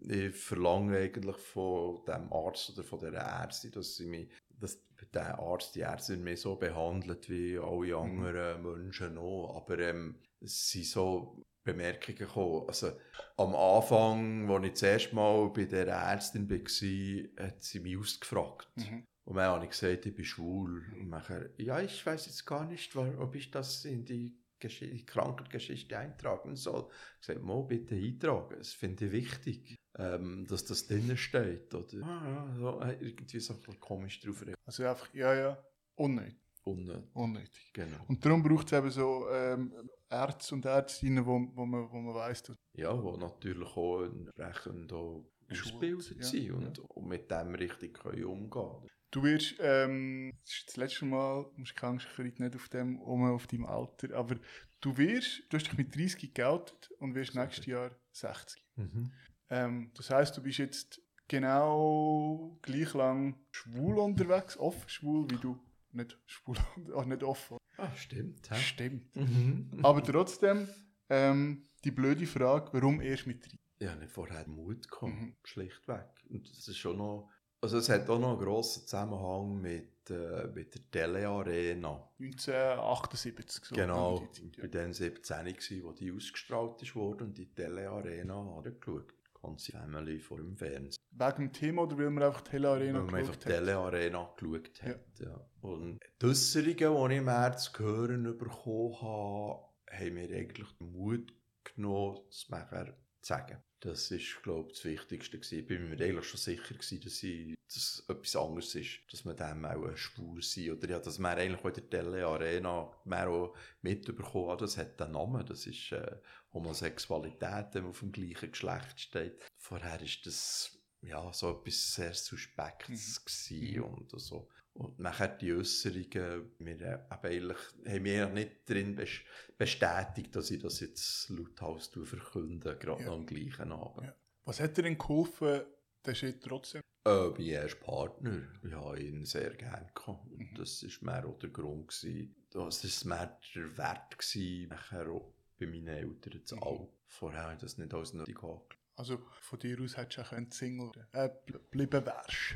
ich verlange eigentlich von dem Arzt oder von der Ärztin, dass sie mich, dass der Arzt, die Ärztin mich so behandelt wie alle Mhm. anderen Menschen auch. Aber ähm, sind so Bemerkungen gekommen. Also, am Anfang, als ich das erste Mal bei der Ärztin war, hat sie mich ausgefragt. Mhm. Und dann habe ich gesagt, ich bin schwul. Und nachher, ja, ich weiß jetzt gar nicht, ob ich das in die, Gesch die Krankengeschichte eintragen soll. Ich habe gesagt, Mo, bitte eintragen. Das finde ich wichtig, ähm, dass das drinnen steht. Oder ah, ja, so, äh, irgendwie so ein komisch drauf reagieren. Also einfach, ja, ja, unnötig. Unnötig, unnötig. Genau. Und darum braucht es eben so ähm, Ärzte und Ärztinnen, wo, wo man, wo man weiss, Ja, wo natürlich auch entsprechend auch ausgebildet ja, sind und, und mit dem richtig können umgehen Du wirst, ähm, das ist das letzte Mal, du musst keine Angst, rede nicht auf dem, um auf deinem Alter, aber du wirst, du hast dich mit 30 geoutet und wirst nächstes Jahr 60. mhm. Ähm, das heißt, du bist jetzt genau gleich lang schwul unterwegs, offen schwul, wie du nicht schwul, auch nicht offen. Ah, stimmt. hä? Stimmt. Mhm. Aber trotzdem, ähm, die blöde Frage, warum erst mit 30? Ja, nicht vorher Mut gehabt, Mhm. schlichtweg. Und das ist schon noch, also es hat auch noch einen grossen Zusammenhang mit, äh, mit der Tele Arena. 1978. So genau, Zeit, bei den 17 gsi, wo die ausgestrahlt ist worden und die Tele Arena hat geschaut. Ganze Family vor dem Fernsehen. Wegen dem Thema oder weil man einfach die Tele Arena Weil man einfach die geschaut hat? Geschaut hat. Ja. Und die Äusserungen, die ich im März zu hören bekommen habe, haben mir eigentlich den Mut genommen, das nachher zu sagen. Das ist, glaube ich, das Wichtigste. Gewesen. Ich bin mir eigentlich schon sicher, gewesen, dass, ich, dass etwas anderes ist, dass man dem auch schwul sein Oder ja, dass man eigentlich in der Tele Arena mehr auch mitbekommen hat, das hat einen Namen. Das ist äh, Homosexualität, wenn man auf dem gleichen Geschlecht steht. Vorher ist das ja, so etwas sehr Suspektes gewesen Mhm. und so. Und nachher die Äußerungen, wir äh, eben eigentlich, haben eigentlich nicht darin bes- bestätigt, dass ich das jetzt lauthals verkünde, gerade Ja. noch am gleichen Abend. Ja. Was hat dir denn geholfen, den Schritt trotzdem? Äh, mein erster Partner, ich habe ihn sehr gerne gehabt. Und Mhm. das war mehr auch der Grund. Gewesen. Das war mehr der Wert, gewesen, nachher auch bei meinen Eltern zu Mhm. alt. Vorher habe ich das nicht als nötig gehabt. Also von dir aus hättest du auch Single äh, bl- bleiben wärst.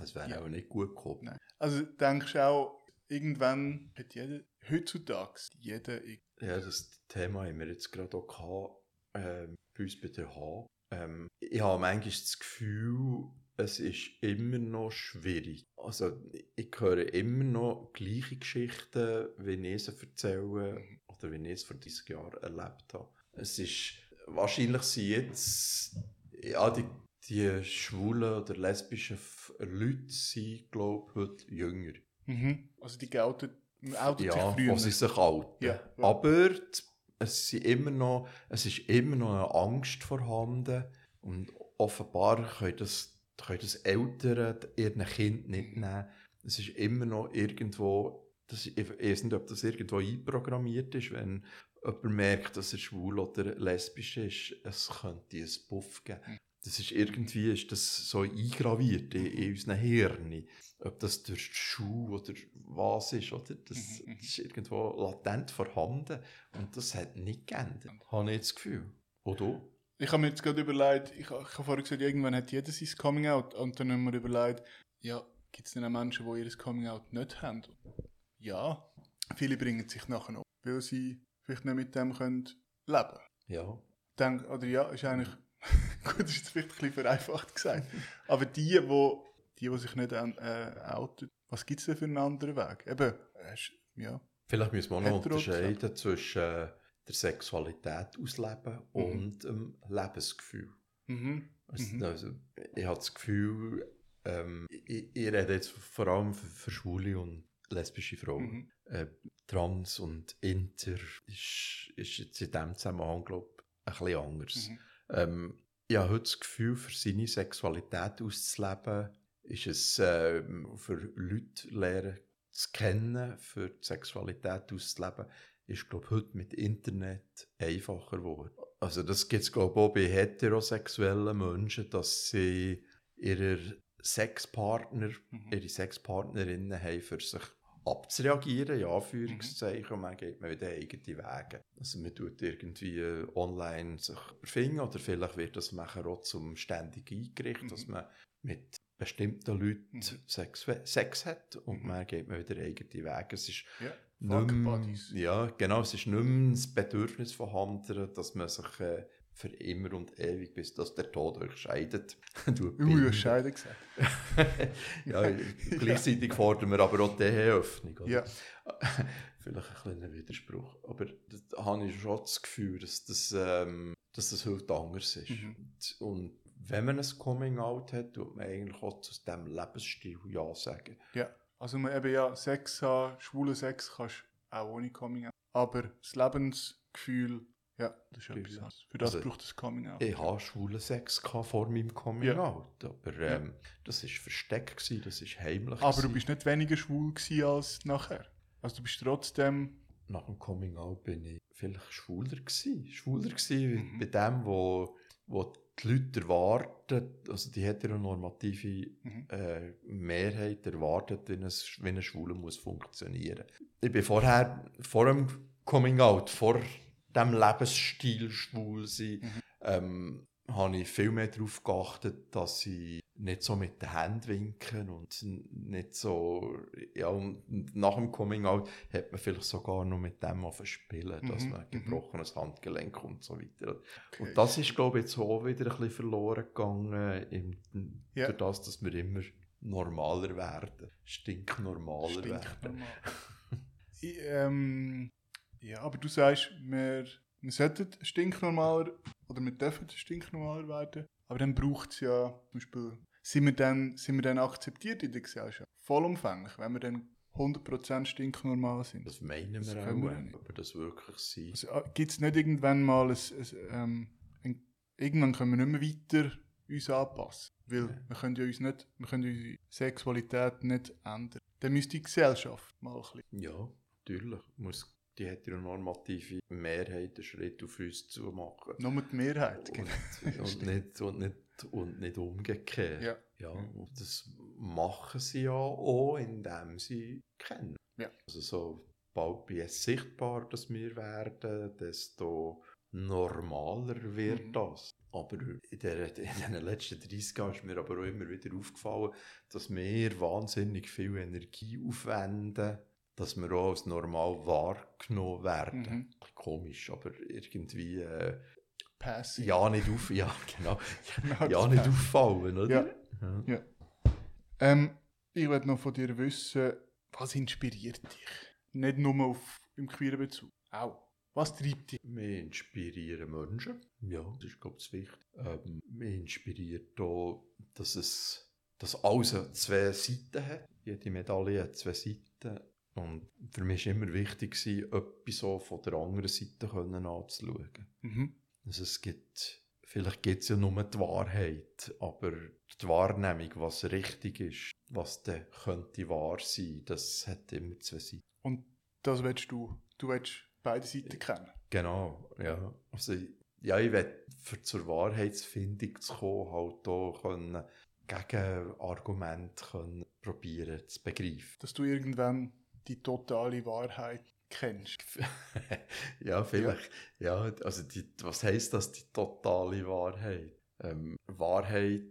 Es wäre Ja. auch nicht gut gekommen. Nein. Also denkst du auch, irgendwann hat jeder, heutzutage, jeder, Ja, das Thema haben wir jetzt gerade auch gehabt, ähm, bei uns bei der H. Ähm, ich habe manchmal das Gefühl, es ist immer noch schwierig. Also ich höre immer noch gleiche Geschichten, wie ich sie erzähle oder wie ich es vor 30 Jahren erlebt habe. Es ist, wahrscheinlich sind jetzt, ja, die, die schwulen oder lesbischen Leute sind, glaube ich, heute jünger. Mhm. Also die gelten, outet Ja, sich früher. wo sie sich halten. Ja, ja. Aber es, sind immer noch, es ist immer noch eine Angst vorhanden und offenbar können das, können das Eltern ihren Kind nicht nehmen. Es ist immer noch irgendwo, das, ich weiß nicht, ob das irgendwo einprogrammiert ist, wenn jemand merkt, dass er schwul oder lesbisch ist, es könnte einen Buff geben. Mhm. Das ist irgendwie ist das so eingraviert in, in unseren Hirnen. Ob das durch die Schule oder was ist, oder? Das, Mhm, mhm. das ist irgendwo latent vorhanden. Und das hat nicht geändert. Habe ich das Gefühl. Oder? Ich habe mir jetzt gerade überlegt, ich, ich habe vorher gesagt, irgendwann hat jeder sein Coming Out. Und dann haben wir überlegt, ja, gibt es denn auch Menschen, die ihr Coming Out nicht haben? Ja, viele bringen sich nachher um, weil sie vielleicht nicht mit dem können leben Ja. können. Oder ja, ist eigentlich, gut, das ist vielleicht ein bisschen vereinfacht gesagt. Aber die, wo, die, die sich nicht äh, outen, was gibt es denn für einen anderen Weg? Eben, äh, ja. Vielleicht müssen wir noch unterscheiden zwischen äh, der Sexualität ausleben und dem Lebensgefühl. Mhm. Also, Mhm. also, ich habe das Gefühl, ähm, ich, ich rede jetzt vor allem für, für schwule und lesbische Frauen. Mhm. Äh, Trans und Inter ist, ist jetzt in diesem Zusammenhang, glaube ich, ein bisschen anders. Mhm. Ähm, ich habe heute das Gefühl, für seine Sexualität auszuleben, ist es ähm, für Leute lernen zu kennen, für die Sexualität auszuleben, ist, glaube heute mit Internet einfacher geworden. Also das gibt es, glaube auch bei heterosexuellen Menschen, dass sie ihre Sexpartner, Mhm. ihre Sexpartnerinnen haben, für sich abzureagieren, ja, Anführungszeichen, und man geht man wieder eigene Wege. Also man tut irgendwie online sich überfinden oder vielleicht wird das nachher auch zum ständig eingerichtet, Mhm. dass man mit bestimmten Leuten Mhm. Sex, Sex hat und Mhm. man geht man wieder eigene Wege. Es ist Ja, nicht mehr, ja, genau, es ist nicht mehr das Bedürfnis vorhanden, dass man sich äh, für immer und ewig, bis dass der Tod euch scheidet, binden. hast Scheiden gesagt. ja, gleichzeitig fordern wir aber auch die Eheöffnung. oder? Ja. Vielleicht ein kleiner Widerspruch. Aber da habe ich schon das Gefühl, dass das, ähm, dass das heute anders ist. Mhm. Und, wenn man ein Coming-out hat, tut man eigentlich auch zu diesem Lebensstil Ja sagen. Ja, also man eben ja Sex haben, schwulen Sex kannst du auch ohne Coming Out. Aber das Lebensgefühl, ja, das ist etwas Ja. anderes. Für das Also, braucht es Coming Out. Ich hatte schwulen Sex vor meinem Coming-out. Aber ähm, das war versteckt, gewesen, das war heimlich. Aber du gewesen. bist nicht weniger schwul gewesen als nachher. Also du bist trotzdem, nach dem Coming Out bin ich vielleicht schwuler gsi, schwuler gsi Mhm. bei dem, wo, wo die Leute erwarten, also die heteronormative Mhm. äh, Mehrheit erwartet, wie ein, wie ein Schwuler muss funktionieren. Ich bin vorher, vor dem Coming Out, vor dem Lebensstil schwul sein, Mhm. ähm, habe ich viel mehr darauf geachtet, dass ich nicht so mit den Händen winken und nicht so, ja, und nach dem Coming Out hat man vielleicht sogar noch mit dem auf spielen, dass Mhm, man mhm. gebrochenes Handgelenk und so weiter. Okay. Und das ist, glaube ich, jetzt auch wieder ein bisschen verloren gegangen, im, Ja. durch das, dass wir immer normaler werden, stinknormaler stinkt werden. normal. ich, ähm, ja, aber du sagst, wir, wir sollten stinknormaler oder wir dürfen stinknormaler werden. Aber dann braucht es ja zum Beispiel, sind wir, dann, sind wir dann akzeptiert in der Gesellschaft? Vollumfänglich, wenn wir dann 100% stinknormal sind. Das meinen wir auch, wir nicht. aber das wirklich sein. Also, Gibt es nicht irgendwann mal ein, ein, ähm, ein, irgendwann können wir nicht mehr weiter uns anpassen. Weil Ja. wir können ja uns nicht, wir können unsere Sexualität nicht ändern. Dann müsste die Gesellschaft mal ein bisschen. Ja, natürlich muss die heteronormative Mehrheit einen Schritt auf uns zu machen. Nur die Mehrheit. Und, genau. und, nicht, und, nicht, und nicht umgekehrt. Ja. Ja, und das machen sie ja auch, indem sie kennen. Ja. Also so, bald wie es sichtbar, dass wir werden, desto normaler wird Mhm. das. Aber in, der, in den letzten 30 Jahren ist mir aber auch immer wieder aufgefallen, dass wir wahnsinnig viel Energie aufwenden, dass wir auch als normal wahrgenommen werden. Mhm. Komisch, aber irgendwie äh, passing. Ja, nicht auf, ja, genau. Genau, Ja, das nicht auffallen, oder? Ja. Ja. Ähm, ich will noch von dir wissen, was inspiriert dich? Nicht nur auf, im queeren Bezug, auch. Was treibt dich? Wir inspirieren Menschen. Ja, das ist, glaube ich, das Wichtige. Ähm, wir inspiriert auch, dass es dass alles zwei Seiten hat. Jede Medaille hat zwei Seiten. Und für mich war immer wichtig, etwas so von der anderen Seite können anzuschauen. Mhm. Also es gibt, vielleicht gibt es ja nur die Wahrheit, aber die Wahrnehmung, was richtig ist, was dann könnte wahr sein, das hat immer zwei Seiten. Und das willst du. Du willst beide Seiten kennen. Genau, ja. Also, ja, ich will für zur Wahrheitsfindung zu kommen, halt auch können, Gegenargumente können probieren zu begreifen. Dass du irgendwann die totale Wahrheit kennst. ja, vielleicht. Ja, also die, was heisst das, die totale Wahrheit? Ähm, Wahrheit,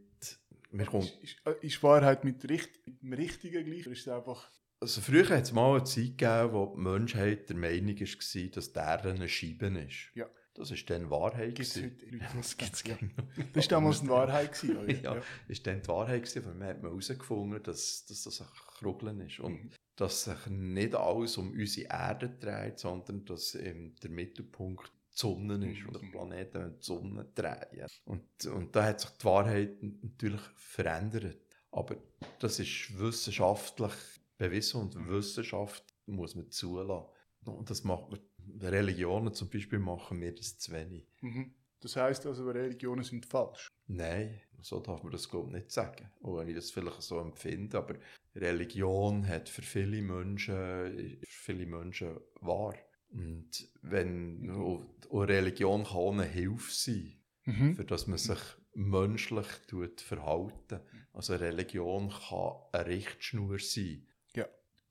mir kommt Ist, ist, äh, ist Wahrheit mit, Richt mit dem Richtigen gleich? Oder ist es einfach. Also früher hat es mal eine Zeit gegeben, wo die Menschheit der Meinung war, dass der eine Scheibe ist. Ja. Das war dann Wahrheit. Gibt es gewesen. heute Leute, das gibt's denken? genau. Ja. Das war damals eine Wahrheit. Gewesen, oder? ja, ist dann die Wahrheit gewesen, weil man hat herausgefunden, dass, dass das ein Krugeln ist und Mhm. Dass sich nicht alles um unsere Erde dreht, sondern dass ähm, der Mittelpunkt die Sonne ist Mhm. und der Planeten und die Sonne drehen. Und, und da hat sich die Wahrheit natürlich verändert. Aber das ist wissenschaftlich bewiesen und Wissenschaft muss man zulassen. Und das macht man, Religionen zum Beispiel machen wir das zu wenig. Mhm. Das heisst also, Religionen sind falsch. Nein, so darf man das glaube ich nicht sagen. Auch wenn ich das vielleicht so empfinde, aber Religion hat für viele Menschen, für viele Menschen wahr. Und wenn auch Religion kann auch eine Hilfe sein, Mhm. für dass man sich menschlich tut verhalten. Also Religion kann eine Richtschnur sein.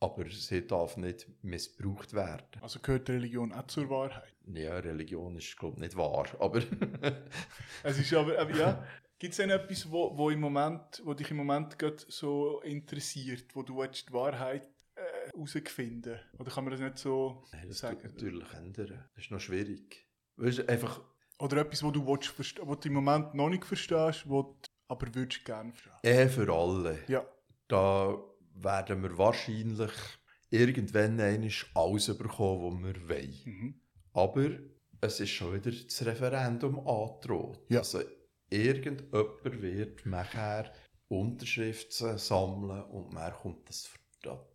Aber sie darf nicht missbraucht werden. Also gehört Religion auch zur Wahrheit. Ja, Religion ist glaube ich nicht wahr, aber Es ist aber, aber ja, gibt es denn etwas, wo, wo, im Moment, wo dich im Moment gerade so interessiert, wo du willst die Wahrheit äh, herausfinden Oder kann man das nicht so Nein, das tut sagen? natürlich ändern. Das ist noch schwierig. Weißt einfach Oder etwas, wo du, willst, wo du im Moment noch nicht verstehst, wo du aber würdest gerne verstehen. eh für alle. Ja. Da werden wir wahrscheinlich irgendwann einmal alles bekommen, was wir wollen. Mhm. Aber es ist schon wieder das Referendum angedroht. Ja. Also irgendjemand wird nachher Unterschriften sammeln und man kommt das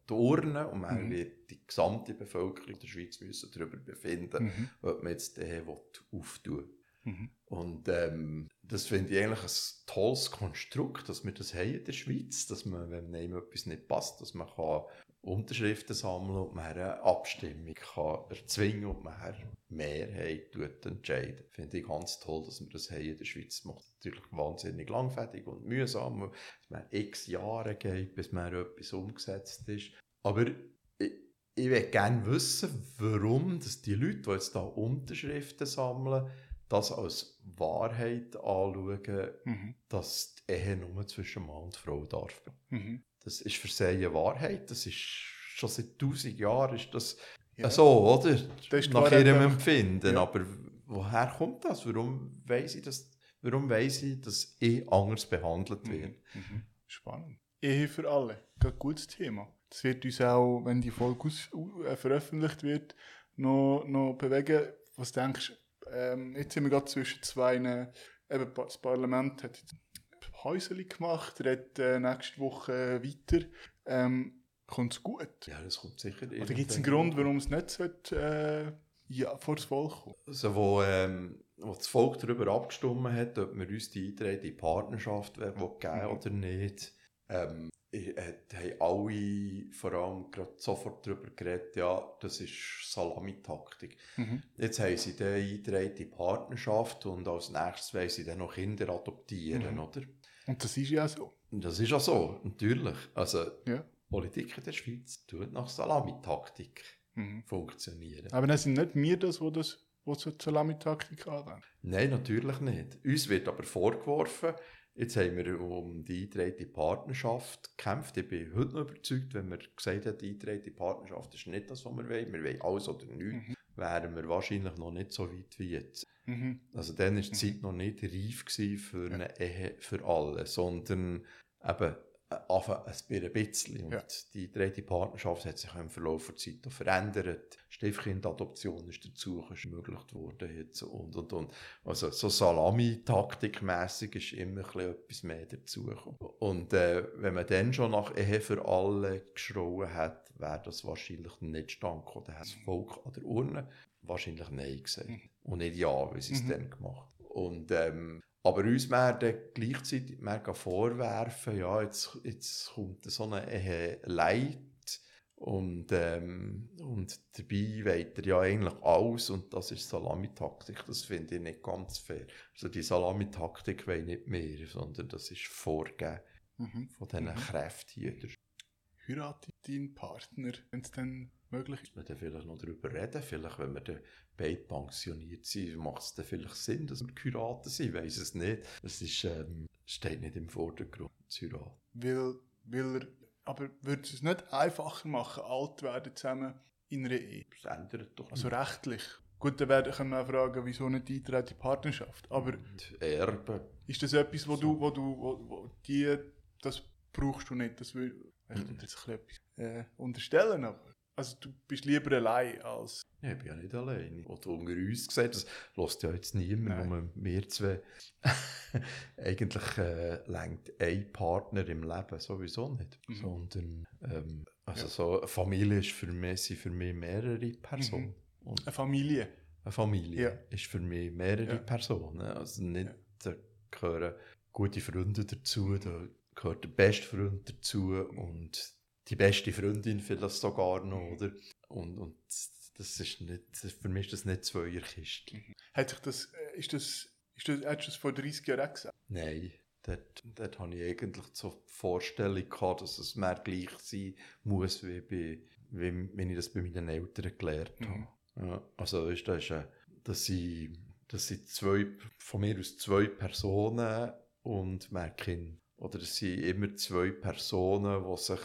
die Urne und man Mhm. wird die gesamte Bevölkerung der Schweiz müssen darüber befinden, Mhm. ob man jetzt den auftun will. Mhm. Und ähm, das finde ich eigentlich ein tolles Konstrukt, dass wir das haben in der Schweiz, dass man, wenn einem etwas nicht passt, dass man kann Unterschriften sammeln und man eine Abstimmung kann erzwingen und man eine Mehrheit tut entscheiden. Finde ich ganz toll, dass wir das haben in der Schweiz. Das macht natürlich wahnsinnig langfädig und mühsam, es mir x Jahre geht, bis man etwas umgesetzt ist. Aber ich, ich will gerne wissen, warum dass die Leute, die jetzt da Unterschriften sammeln, das als Wahrheit anschauen, Mhm. dass die Ehe nur zwischen Mann und Frau darf. Mhm. Das ist für sie eine Wahrheit. Das ist schon seit tausend Jahren ist das Ja. so, oder? Das Nach ihrem Empfinden. Ja. Aber woher kommt das? Warum weiss ich, dass, warum weiss ich, dass ich anders behandelt werde? Mhm. Spannend. Ehe für alle. Ein gutes Thema. Das wird uns auch, wenn die Folge aus, äh, veröffentlicht wird, noch, noch bewegen. Was denkst du? Ähm, jetzt sind wir gerade zwischen zwei. äh, Eben, das Parlament hat jetzt Häuserli gemacht, redet äh, nächste Woche weiter. Ähm, Kommt es gut? Ja, das kommt sicher. Oder gibt es einen. Grund, warum es nicht sollte, äh, ja, vor das Volk kommen? Also, wo, ähm, wo das Volk darüber abgestimmt hat, ob wir uns die eintretende Partnerschaft wer- will geben Mhm. oder nicht, ähm, äh, haben alle vor allem gerade sofort darüber geredet, ja, das ist Salamitaktik. Mhm. Jetzt haben sie die eingetretene Partnerschaft und als nächstes wollen sie dann noch Kinder adoptieren, Mhm. oder? Und das ist ja so. Das ist auch so, natürlich. Also, Ja. Politik in der Schweiz tut nach Salamitaktik Mhm. funktionieren. Aber dann sind nicht wir das, wo das wo die Salamitaktik anwenden. Nein, natürlich nicht. Uns wird aber vorgeworfen, jetzt haben wir um die eingetretene Partnerschaft gekämpft. Ich bin heute noch überzeugt, wenn wir gesagt haben, die eingetretene Partnerschaft ist nicht das, was wir wollen. Wir wollen alles oder nichts. Mhm. wären wir wahrscheinlich noch nicht so weit wie jetzt. Mhm. Also dann war die Zeit noch nicht reif für eine Ehe für alle, sondern eben einfach ein bisschen. Und Ja. die dritte Partnerschaft hat sich im Verlauf der Zeit auch verändert. Stiefkindadoption ist dazu ermöglicht worden jetzt und, und, und. Also so Salami-Taktikmässig ist immer ein bisschen etwas mehr dazugekommen. Und äh, wenn man dann schon nach Ehe für alle geschrauen hat, wäre das wahrscheinlich nicht stand gekommen. Dann hat das Volk an der Urne wahrscheinlich Nein gesagt. Mhm. Und nicht Ja, wie sie es Mhm. dann gemacht. Und, ähm, aber uns werden gleichzeitig mega vorwerfen, ja, jetzt, jetzt kommt so eine Ehe Leid und, ähm, und dabei weht er ja eigentlich alles und das ist Salamitaktik. Das finde ich nicht ganz fair. Also die Salamitaktik will nicht mehr, sondern das ist vorgegeben Mhm. von diesen Mhm. Kräfthütern. Heiratet deinen Partner, wenn es dann möglich ist? wir vielleicht noch darüber reden. Vielleicht, wenn wir dann beide pensioniert sind, macht es dann vielleicht Sinn, dass wir geheiratet sind. Ich weiss es nicht. Es ist, ähm, steht nicht im Vordergrund, zu heiraten. Weil, weil er, aber würde es nicht einfacher machen, alt werden zusammen in einer Ehe? Das ändert doch Also nicht. rechtlich. Gut, dann werden können wir auch fragen, wieso nicht die eintreten in die Partnerschaft. Aber Und Erben. ist das etwas, wo du, wo du, wo, wo die, das brauchst du nicht? Das will, ich Mhm. würde jetzt ein bisschen etwas äh, unterstellen, aber also du bist lieber allein als Ja, ich bin ja nicht alleine. Oder unter uns gesagt, das lässt ja jetzt niemand, nur wir zwei. Eigentlich äh, lenkt ein Partner im Leben sowieso nicht. Mhm. Sondern, ähm, also Ja. so eine Familie ist für mich, sind für mich mehrere Personen. Und eine Familie. Eine Familie Ja. ist für mich mehrere Ja. Personen. Also nicht, da gehören gute Freunde dazu, da gehört der beste Freund dazu und die beste Freundin vielleicht sogar noch, Mhm. oder? Und, und das ist nicht, für mich ist das nicht Zweierkiste. Hat sich das, äh, ist das, ist das, hättest du das vor 30 Jahren gesagt? Nein, dort, dort hatte ich eigentlich so die Vorstellung gehabt, dass es mehr gleich sein muss, wie, bei, wie wenn ich das bei meinen Eltern gelernt habe. Mhm. Ja, also das ist, äh, dass sie, dass sie zwei, von mir aus zwei Personen und mein Kind. Oder es sind immer zwei Personen, die sich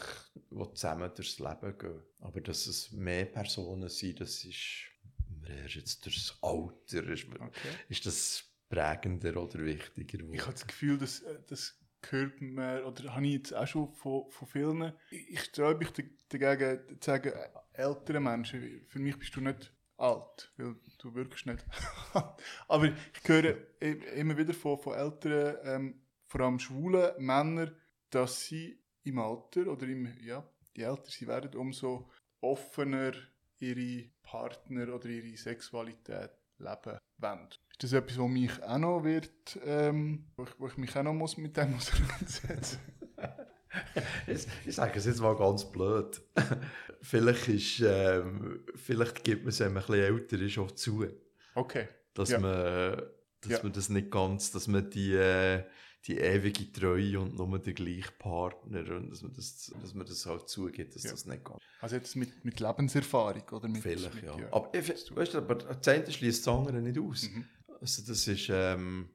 die zusammen durchs Leben gehen. Aber dass es mehr Personen sind, das ist mir erst jetzt durchs Alter ist, Okay. ist das prägender oder wichtiger. Ich habe das Gefühl, dass äh, das gehört mir, oder habe ich jetzt auch schon von, von vielen, ich, ich sträube mich da- dagegen zu sagen, ältere Menschen, für mich bist du nicht alt, weil du wirkst nicht. Aber ich höre immer wieder von, von älteren, ähm, vor allem schwulen Männern, dass sie im Alter, oder im, ja, je älter sie werden, umso offener ihre Partner oder ihre Sexualität leben wollen. Ist das etwas, was mich auch noch wird, ähm, wo, ich, wo ich mich auch noch muss mit dem auseinandersetzen Ich, ich sage es jetzt mal ganz blöd. vielleicht, ist, ähm, vielleicht gibt man es, wenn man ein bisschen älter ist, auch zu. Okay. Dass, Ja. man, dass Ja. man das nicht ganz, dass man die, äh, die ewige Treue und nur der gleiche Partner und dass man das, dass man das halt zugeht, dass Ja. das nicht ganz. Also jetzt mit, mit Lebenserfahrung oder mit... Vielleicht, mit, ja. Aber ich, weißt du, aber das eine schließt das andere nicht aus. Mhm. Also das ist, ähm,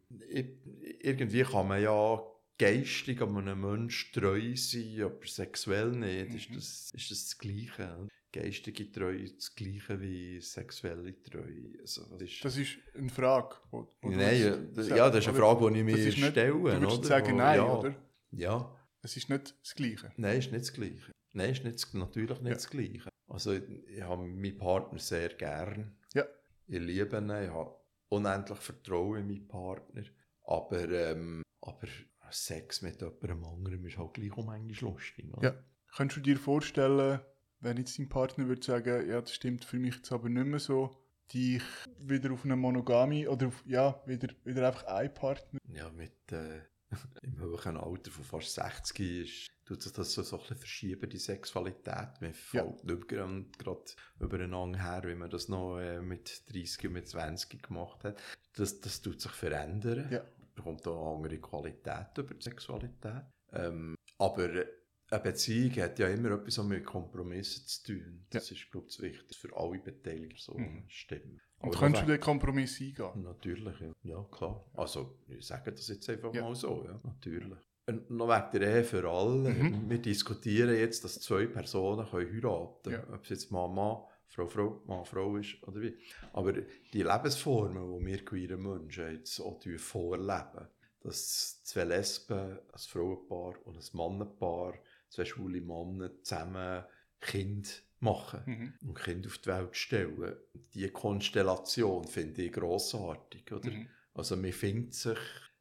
irgendwie kann man ja geistig an einem Menschen treu sein, aber sexuell nicht. Ist, Mhm. das, ist das das Gleiche? Geistige Treue das Gleiche wie sexuelle Treue? Also, das ist, Das ist eine Frage. Wo, wo nein, ja, ja, das ist eine? Frage, die ich mir nicht- stelle. Du würdest oder? sagen nein, ja, oder? Ja, Es ist nicht das Gleiche. nein, ist nicht das Gleiche. Nein, ist nicht, natürlich nicht Ja. das Gleiche. Also ich, ich habe meinen Partner sehr gern. Ja. Ich liebe ihn, ich habe unendlich Vertrauen in meinen Partner. Aber, ähm, aber Sex mit jemandem anderem ist halt gleich um manchmal lustig. oder? Ja. Könntest du dir vorstellen, wenn jetzt dein Partner würde sagen, ja, das stimmt für mich jetzt aber nicht mehr so, dich wieder auf eine Monogamie oder auf, ja, wieder, wieder einfach ein Partner. Ja, mit äh, im hohen Alter von fast 60 ist, tut sich das so, so ein bisschen verschieben, die Sexualität. Man Ja. fällt nicht gerade, übereinander her, wie man das noch äh, mit 30 und mit 20 gemacht hat. Das, das tut sich verändern. Ja. bekommt auch eine andere Qualität über die Sexualität. Ähm, aber eine Beziehung hat ja immer etwas mit Kompromissen zu tun. Das ist, glaube ich, das Wichtigste für alle Beteiligten so Mhm. stimmen. Und Aber könntest du den Kompromiss eingehen? Natürlich, ja. ja, klar. Also, ich sage das jetzt einfach Ja. mal so, ja, natürlich. Und noch wegen der Ehe für alle. Mhm. Wir diskutieren jetzt, dass zwei Personen können heiraten können. Ja. Ob es jetzt Mama Frau, Frau, Mann, Frau ist oder wie. Aber die Lebensformen, die wir queeren Menschen jetzt auch vorleben, dass zwei Lesben, ein Frauenpaar und ein Mannenpaar, zwei schwule Männer zusammen Kind machen mhm. und Kind auf die Welt stellen. Diese Konstellation finde ich grossartig. Oder? Mhm. Also man findet sich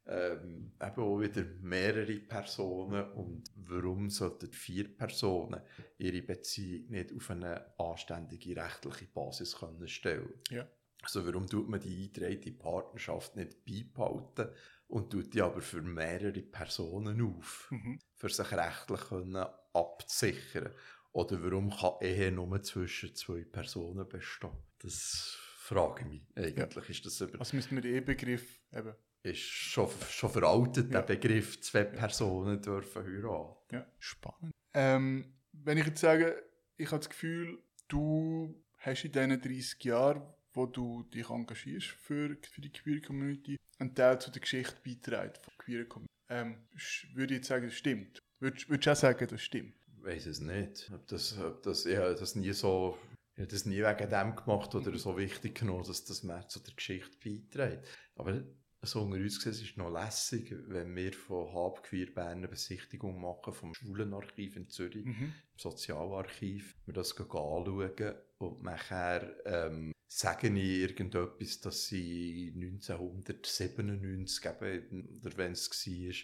ähm, eben auch wieder mehrere Personen und warum sollten vier Personen ihre Beziehung nicht auf eine anständige rechtliche Basis können stellen ja. Also warum tut man die eingetragene Partnerschaft nicht beibehalten und tut die aber für mehrere Personen auf, mhm. für sich rechtlich können abzusichern? Oder warum kann Ehe nur zwischen zwei Personen bestehen? Das frage ich mich. Eigentlich ja. ist das über... Also müssten wir den Ehebegriff eben ist schon, schon veraltet, ja. der Begriff, zwei Personen dürfen heiraten. Ja, spannend. Ähm, wenn ich jetzt sage, ich habe das Gefühl, du hast in diesen 30 Jahren, wo du dich engagierst für, für die Queer Community, einen Teil zu der Geschichte beitragen von Queer Community. Ähm, würde ich jetzt sagen, das stimmt? Würdest, du auch sagen, das stimmt? Ich weiß es nicht. Ob das, ob das, ich habe das nie so ich habe das nie wegen dem gemacht oder mhm. so wichtig genommen, dass das mehr zu der Geschichte beiträgt. Aber so unter uns gesehen, es ist noch lässig, wenn wir von Hab Queer Bern eine Besichtigung machen vom Schwulenarchiv in Zürich, mhm. Sozialarchiv, wir das anschauen und nachher ähm, sagen ich irgendetwas, dass sie 1997 eben, oder wenn es war,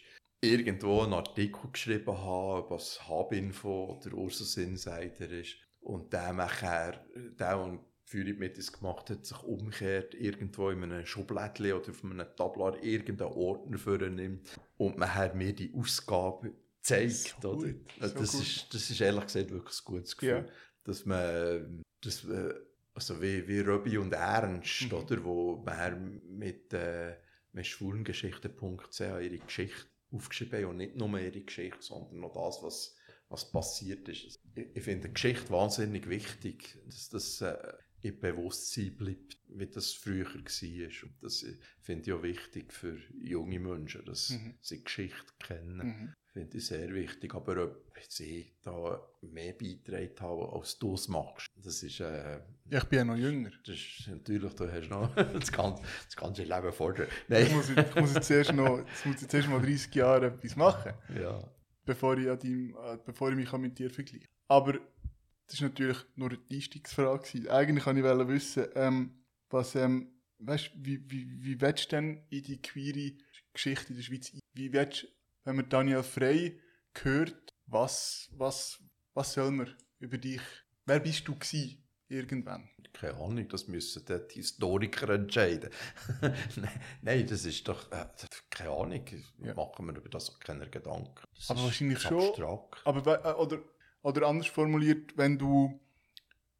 irgendwo einen Artikel geschrieben haben, was Habinfo oder Ursus Insider ist und der nachher, der und Führung mit uns gemacht hat, sich umkehrt, irgendwo in einem Schublädchen oder auf einem Tablar irgendeinen Ordner vornimmt und man hat mir die Ausgabe zeigt. So oder? Also das, ist, das ist ehrlich gesagt wirklich ein gutes Gefühl, ja. dass man, dass, also wie, wie Robby und Ernst, mhm. oder, wo man mit, äh, mit schwulengeschichte.ch ihre Geschichte aufgeschrieben haben und nicht nur ihre Geschichte, sondern noch das, was was passiert ist. Ich, ich finde die Geschichte wahnsinnig wichtig, dass das äh, im Bewusstsein bleibt, wie das früher war. Und das finde ich auch wichtig für junge Menschen, dass mhm. sie Geschichte kennen. Mhm. Finde ich sehr wichtig. Aber ob sie da mehr beitragen haben, als du es machst, das ist... Äh, ich bin ja noch jünger. Das ist natürlich, du hast noch das ganze, das ganze Leben vor dir. Nein. Ich muss, ich muss jetzt erst noch, jetzt muss jetzt erst mal 30 Jahre etwas machen. Ja. Bevor ich, an deinem, äh, bevor ich mich mit dir vergleiche. Aber das ist natürlich nur eine Einstiegsfrage. Eigentlich wollte ich wissen, ähm, was, ähm, weißt, wie, wie, wie willst du denn in die queere Geschichte in der Schweiz, wie willst wenn man Daniel Frey hört, was, was, was soll man über dich, wer bist du gewesen, irgendwann? Keine Ahnung, das müssen die Historiker entscheiden. Nein, das ist doch, äh, keine Ahnung, ja. machen wir über das auch keine Gedanken. Das aber wahrscheinlich schon. Abstrakt. Aber, äh, oder, oder anders formuliert, wenn du,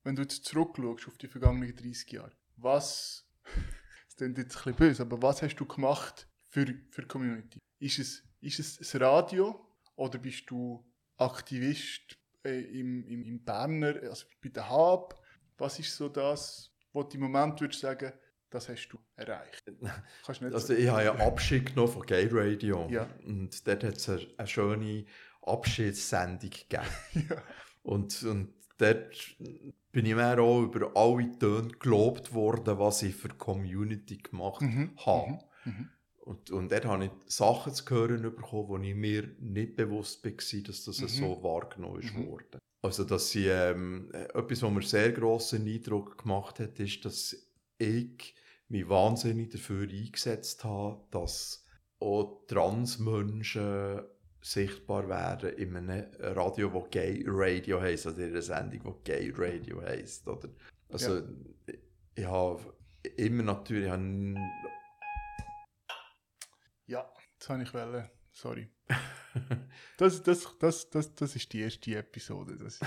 wenn du jetzt zurückschaust auf die vergangenen 30 Jahre, was, das klingt jetzt ein bisschen böse, aber was hast du gemacht für, für die Community? Ist es, ist es das Radio oder bist du Aktivist äh, im, im, im Berner, also bei der Hab? Was ist so das, wo du im Moment würdest sagen, das hast du erreicht? also ich habe ja Abschied genommen von Gay Radio ja. und dort hat es eine, eine schöne Abschiedssendung gegeben. ja. Und, und dort bin ich mehr auch über alle Töne gelobt worden, was ich für die Community gemacht mhm. habe. Mhm. Und, und dort habe ich Sachen zu hören bekommen, wo ich mir nicht bewusst war, dass das mhm. so wahrgenommen ist mhm. worden. Also, dass sie, ähm, etwas, was mir sehr grossen Eindruck gemacht hat, ist, dass ich mich wahnsinnig dafür eingesetzt habe, dass auch Transmenschen sichtbar werden in einem Radio, das Gay Radio heisst, oder in einer Sendung, die Gay Radio heisst. Oder? Also, ja. ich habe immer natürlich... ja, das habe ich wollen. Sorry. das, das, das, das, das ist die erste Episode. Das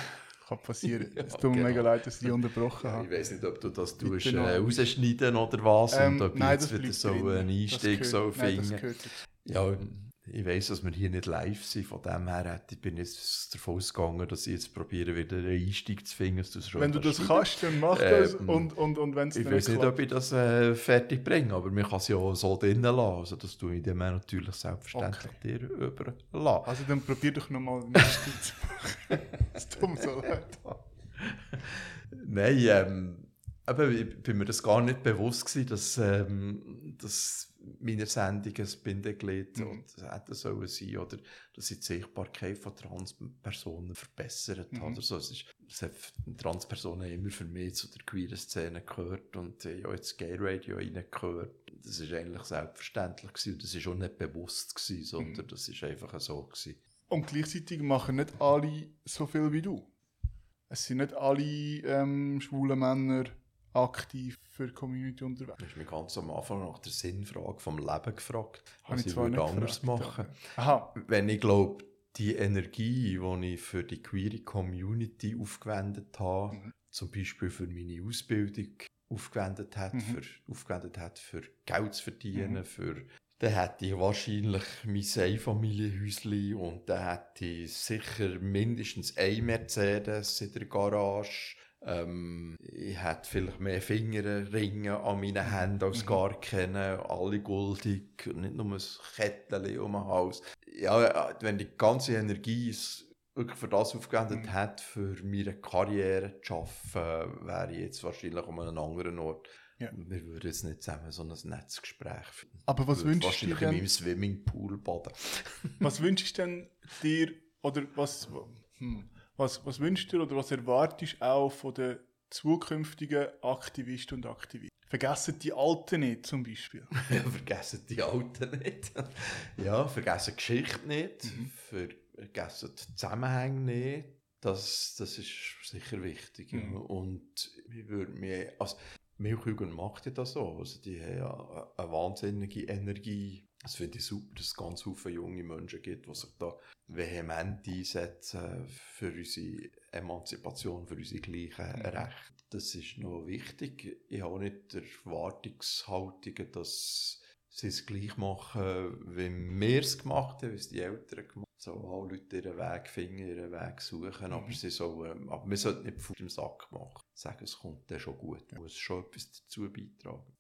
kann passieren. ja, es tut mir genau. mega leid, dass ich die unterbrochen habe. Ich weiß nicht, ob du das tust, äh, rausschneiden oder was. Ähm, und ob nein, jetzt wieder so einen Einstieg so finden. Ja, ich weiss, dass wir hier nicht live sind, von dem her hätte, ich bin jetzt davon ausgegangen, dass ich jetzt probiere, wieder einen Einstieg zu finden. Wenn du das kannst, dann mach das ähm, und, und, und wenn es Ich weiß nicht, ob ich das äh, fertig bringe, aber man kann es ja so drinnen lassen, also das tue ich dem natürlich selbstverständlich okay. dir überlassen. Also dann probier doch nochmal einen Einstieg zu machen. Es tut mir so leid. Nein, ähm, aber ich bin mir das gar nicht bewusst gewesen, dass, ähm, dass meine Sendung ein Bindeglied Mhm. und hätte sollen sein oder dass ich die Sichtbarkeit von Transpersonen verbessert Mhm. habe oder so. Es ist, es hat Transpersonen immer für mich zu der queeren Szene gehört und ich habe jetzt Gay Radio reingehört. Das ist eigentlich selbstverständlich gewesen und das ist auch nicht bewusst gewesen, sondern Mhm. das ist einfach so gewesen. Und gleichzeitig machen nicht alle so viel wie du. Es sind nicht alle ähm, schwulen Männer aktiv für die Community unterwegs. Du hast mich ganz am Anfang nach der Sinnfrage vom Leben gefragt, was ich ich, würde anders gefragt, machen. Aha. Wenn ich glaube, die Energie, die ich für die queere Community aufgewendet habe, Mhm. zum Beispiel für meine Ausbildung aufgewendet hat, Mhm. für, aufgewendet hat, für Geld zu verdienen, Mhm. für dann hätte ich wahrscheinlich mein Einfamilienhäuschen und dann hätte ich sicher mindestens ein Mercedes in der Garage. Ähm, ich hätte vielleicht mehr Fingerringe an meinen Händen als Mhm. gar keine, alle guldig, nicht nur ein Kettchen um den Hals. Ja, wenn die ganze Energie wirklich für das aufgewendet Mhm. hätte, für meine Karriere zu arbeiten, wäre ich jetzt wahrscheinlich an einem anderen Ort. Ja. Wir würden jetzt nicht zusammen so ein Netzgespräch führen. Aber was wünschst du dir Wahrscheinlich in meinem Swimmingpool baden. Was wünschst du denn dir oder was, hm, was, was wünschst du oder was erwartest du auch von den zukünftigen Aktivisten und Aktivisten? Vergessen die Alten nicht zum Beispiel. Ja, vergessen die Alten nicht. ja, vergessen Geschichte nicht. Mhm. Vergessen die Zusammenhänge nicht. Das, das ist sicher wichtig. Mhm. Und ich würde mir, also Milchjugend macht ja das so. Also die haben ja eine wahnsinnige Energie. Das finde ich super, dass es ganz viele junge Menschen gibt, die sich da vehement einsetzen für unsere Emanzipation, für unsere gleichen Mhm. Rechte. Das ist noch wichtig. Ich habe auch nicht die Erwartungshaltung, dass sie es gleich machen, wie wir es gemacht haben, wie es die Eltern gemacht haben. So, alle Leute ihren Weg finden, ihren Weg suchen, aber, Mhm. sie sollen, aber wir sollten nicht Fuß im Sack machen. Sagen, es kommt dann schon gut. Man muss schon etwas dazu beitragen.